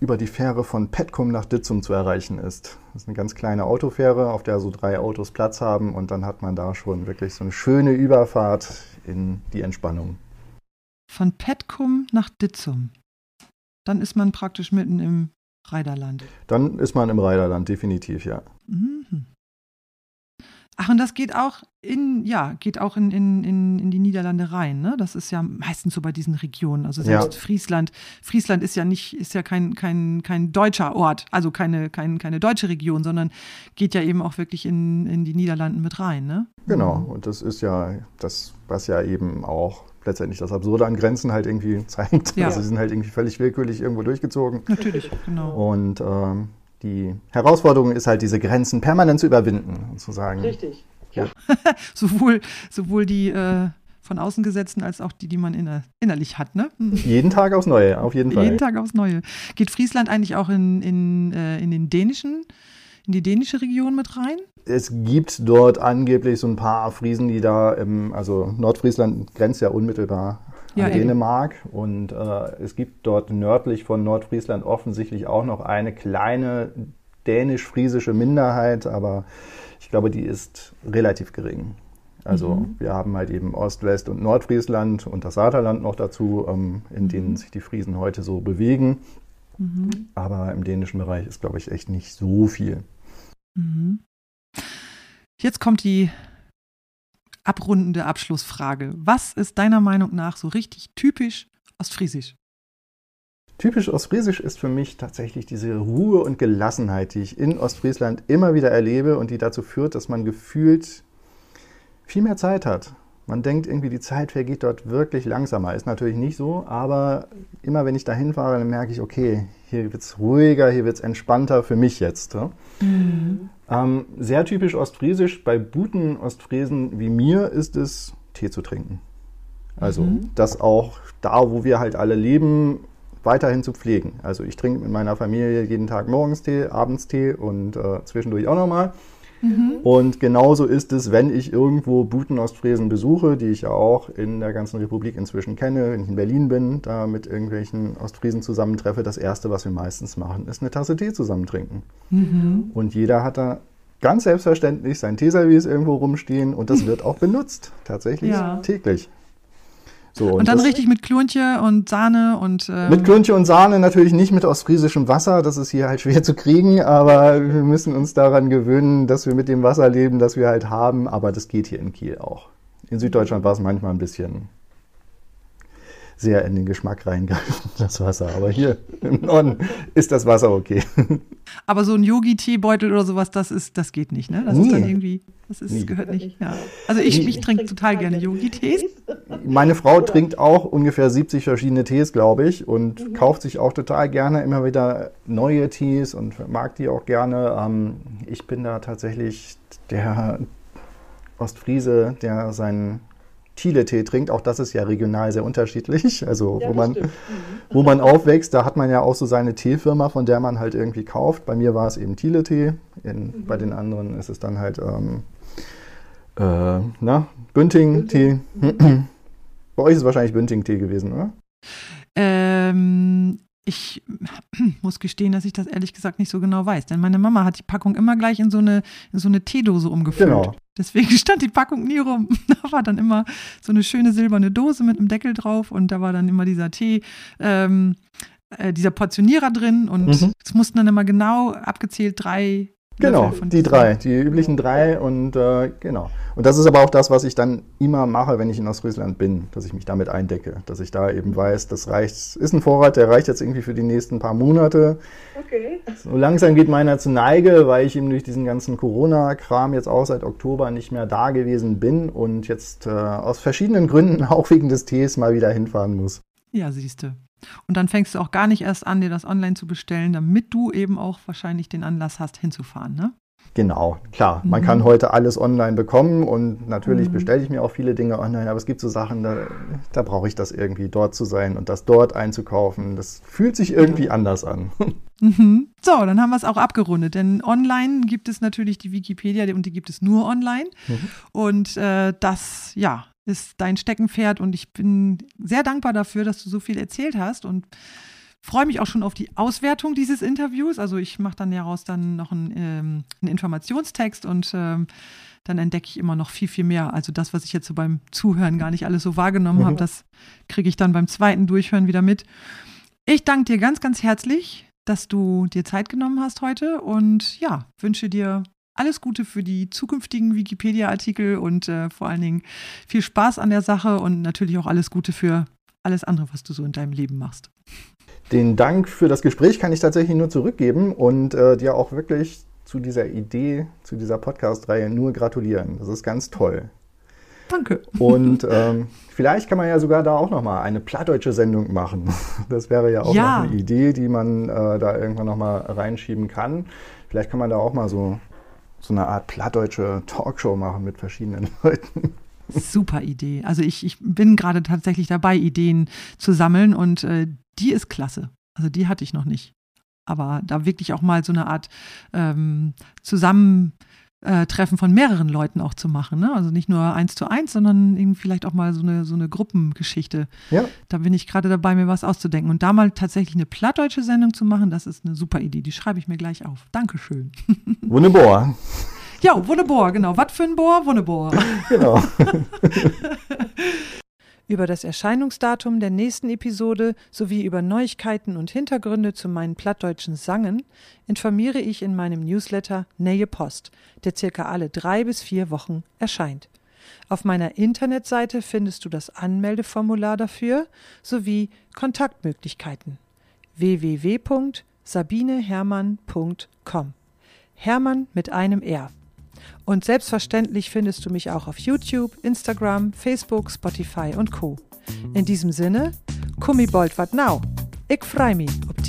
über die Fähre von Petkum nach Ditzum zu erreichen ist. Das ist eine ganz kleine Autofähre, auf der so drei Autos Platz haben und dann hat man da schon wirklich so eine schöne Überfahrt in die Entspannung. Von Petkum nach Ditzum. Dann ist man praktisch mitten im Reiderland. Dann ist man im Reiderland, definitiv, ja. Mhm. Ach, und das geht auch in, ja, geht auch in, in, in, in die Niederlande rein, ne? Das ist ja meistens so bei diesen Regionen. Also selbst ja. Friesland, Friesland ist ja nicht, ist ja kein, kein, kein deutscher Ort, also keine, kein, keine deutsche Region, sondern geht ja eben auch wirklich in, in die Niederlanden mit rein, ne? Genau, und das ist ja das, was ja eben auch letztendlich das Absurde an Grenzen halt irgendwie zeigt. Ja. Also sie sind halt irgendwie völlig willkürlich irgendwo durchgezogen. Natürlich, genau. Und ähm, die Herausforderung ist halt, diese Grenzen permanent zu überwinden und zu sagen. Richtig. Ja. sowohl, sowohl die äh, von außen gesetzten als auch die, die man inner, innerlich hat, ne? Jeden Tag aufs Neue, auf jeden Fall. Jeden Tag aufs Neue. Geht Friesland eigentlich auch in, in, äh, in den dänischen, in die dänische Region mit rein? Es gibt dort angeblich so ein paar Friesen, die da, im, also Nordfriesland grenzt ja unmittelbar ja, Dänemark. Und äh, es gibt dort nördlich von Nordfriesland offensichtlich auch noch eine kleine dänisch-friesische Minderheit, aber ich glaube, die ist relativ gering. Also mhm. wir haben halt eben Ost-, West- und Nordfriesland und das Saterland noch dazu, ähm, in denen mhm. sich die Friesen heute so bewegen. Mhm. Aber im dänischen Bereich ist, glaube ich, echt nicht so viel. Mhm. Jetzt kommt die abrundende Abschlussfrage. Was ist deiner Meinung nach so richtig typisch Ostfriesisch? Typisch Ostfriesisch ist für mich tatsächlich diese Ruhe und Gelassenheit, die ich in Ostfriesland immer wieder erlebe und die dazu führt, dass man gefühlt viel mehr Zeit hat. Man denkt irgendwie, die Zeit vergeht dort wirklich langsamer. Ist natürlich nicht so, aber immer wenn ich dahin fahre, dann merke ich, okay, hier wird es ruhiger, hier wird es entspannter für mich jetzt. Mhm. Ähm, sehr typisch ostfriesisch, bei guten Ostfriesen wie mir ist es, Tee zu trinken. Also mhm. das auch da, wo wir halt alle leben, weiterhin zu pflegen. Also ich trinke mit meiner Familie jeden Tag morgens Tee, abends Tee und äh, zwischendurch auch nochmal. Mhm. Und genauso ist es, wenn ich irgendwo Buten-Ostfriesen besuche, die ich ja auch in der ganzen Republik inzwischen kenne, wenn ich in Berlin bin, da mit irgendwelchen Ostfriesen zusammentreffe, das Erste, was wir meistens machen, ist eine Tasse Tee zusammen trinken. Mhm. Und jeder hat da ganz selbstverständlich sein Teeservice irgendwo rumstehen und das wird auch benutzt, tatsächlich ja. täglich. So, und, und, dann richtig mit Klunche und Sahne und. Ähm mit Klunche und Sahne natürlich nicht mit ostfriesischem Wasser, das ist hier halt schwer zu kriegen, aber wir müssen uns daran gewöhnen, dass wir mit dem Wasser leben, das wir halt haben, aber das geht hier in Kiel auch. In Süddeutschland war es manchmal ein bisschen sehr in den Geschmack reingreifen, das Wasser. Aber hier im Norden ist das Wasser okay. Aber so ein Yogi-Teebeutel oder sowas, das ist, das geht nicht, ne? Das Nie. ist dann irgendwie, das ist, gehört nicht. Ja. Also ich, ich trinke total gerne Yogi-Tees. Meine Frau trinkt auch ungefähr 70 verschiedene Tees, glaube ich, und mhm. kauft sich auch total gerne immer wieder neue Tees und mag die auch gerne. Ähm, ich bin da tatsächlich der Ostfriese, der seinen Chile-Tee trinkt. Auch das ist ja regional sehr unterschiedlich. Also ja, wo, man, wo man aufwächst, da hat man ja auch so seine Teefirma, von der man halt irgendwie kauft. Bei mir war es eben Chile-Tee. Mhm. Bei den anderen ist es dann halt ähm, äh, na, Bünding-Tee. bei euch ist es wahrscheinlich Bünding-Tee gewesen, oder? Ähm, ich muss gestehen, dass ich das ehrlich gesagt nicht so genau weiß, denn meine Mama hat die Packung immer gleich in so eine, in so eine Teedose umgefüllt. Genau. Deswegen stand die Packung nie rum. Da war dann immer so eine schöne silberne Dose mit einem Deckel drauf und da war dann immer dieser Tee, ähm, äh, dieser Portionierer drin und mhm. es mussten dann immer genau abgezählt drei Genau, die drei, die üblichen drei und äh, genau. Und das ist aber auch das, was ich dann immer mache, wenn ich in Ostfriesland bin, dass ich mich damit eindecke, dass ich da eben weiß, das reicht, ist ein Vorrat, der reicht jetzt irgendwie für die nächsten paar Monate. Okay. So langsam geht meiner zu Neige, weil ich eben durch diesen ganzen Corona-Kram jetzt auch seit Oktober nicht mehr da gewesen bin und jetzt äh, aus verschiedenen Gründen, auch wegen des Tees, mal wieder hinfahren muss. Ja, siehste. Und dann fängst du auch gar nicht erst an, dir das online zu bestellen, damit du eben auch wahrscheinlich den Anlass hast, hinzufahren, ne? Genau, klar. Man mhm. kann heute alles online bekommen und natürlich mhm. bestelle ich mir auch viele Dinge online, aber es gibt so Sachen, da, da brauche ich das irgendwie, dort zu sein und das dort einzukaufen. Das fühlt sich irgendwie ja. anders an. Mhm. So, dann haben wir es auch abgerundet, denn online gibt es natürlich die Wikipedia und die gibt es nur online. Mhm. Und äh, das, ja, ist dein Steckenpferd und ich bin sehr dankbar dafür, dass du so viel erzählt hast und freue mich auch schon auf die Auswertung dieses Interviews. Also ich mache dann daraus dann noch einen, ähm, einen Informationstext und ähm, dann entdecke ich immer noch viel, viel mehr. Also das, was ich jetzt so beim Zuhören gar nicht alles so wahrgenommen mhm. habe, das kriege ich dann beim zweiten Durchhören wieder mit. Ich danke dir ganz, ganz herzlich, dass du dir Zeit genommen hast heute und ja, wünsche dir alles Gute für die zukünftigen Wikipedia-Artikel und äh, vor allen Dingen viel Spaß an der Sache und natürlich auch alles Gute für alles andere, was du so in deinem Leben machst. Den Dank für das Gespräch kann ich tatsächlich nur zurückgeben und äh, dir auch wirklich zu dieser Idee, zu dieser Podcast-Reihe nur gratulieren. Das ist ganz toll. Danke. Und ähm, vielleicht kann man ja sogar da auch nochmal eine plattdeutsche Sendung machen. Das wäre ja auch ja. noch eine Idee, die man äh, da irgendwann nochmal reinschieben kann. Vielleicht kann man da auch mal so so eine Art plattdeutsche Talkshow machen mit verschiedenen Leuten. Super Idee. Also ich, ich bin gerade tatsächlich dabei, Ideen zu sammeln und äh, die ist klasse. Also die hatte ich noch nicht. Aber da wirklich auch mal so eine Art ähm, zusammen äh, Treffen von mehreren Leuten auch zu machen. Ne? Also nicht nur eins zu eins, sondern vielleicht auch mal so eine, so eine Gruppengeschichte. Ja. Da bin ich gerade dabei, mir was auszudenken. Und da mal tatsächlich eine plattdeutsche Sendung zu machen, das ist eine super Idee. Die schreibe ich mir gleich auf. Dankeschön. Wunderbar. Ja, wunderbar, genau. Was für ein Bohr? Wunderbar. Genau. Über das Erscheinungsdatum der nächsten Episode sowie über Neuigkeiten und Hintergründe zu meinen plattdeutschen Sangen informiere ich in meinem Newsletter Nähe Post, der circa alle drei bis vier Wochen erscheint. Auf meiner Internetseite findest du das Anmeldeformular dafür sowie Kontaktmöglichkeiten www.sabinehermann.com Hermann mit einem R. Und selbstverständlich findest du mich auch auf YouTube, Instagram, Facebook, Spotify und Co. In diesem Sinne, Kummi bold wat now. Ich freu mich, ob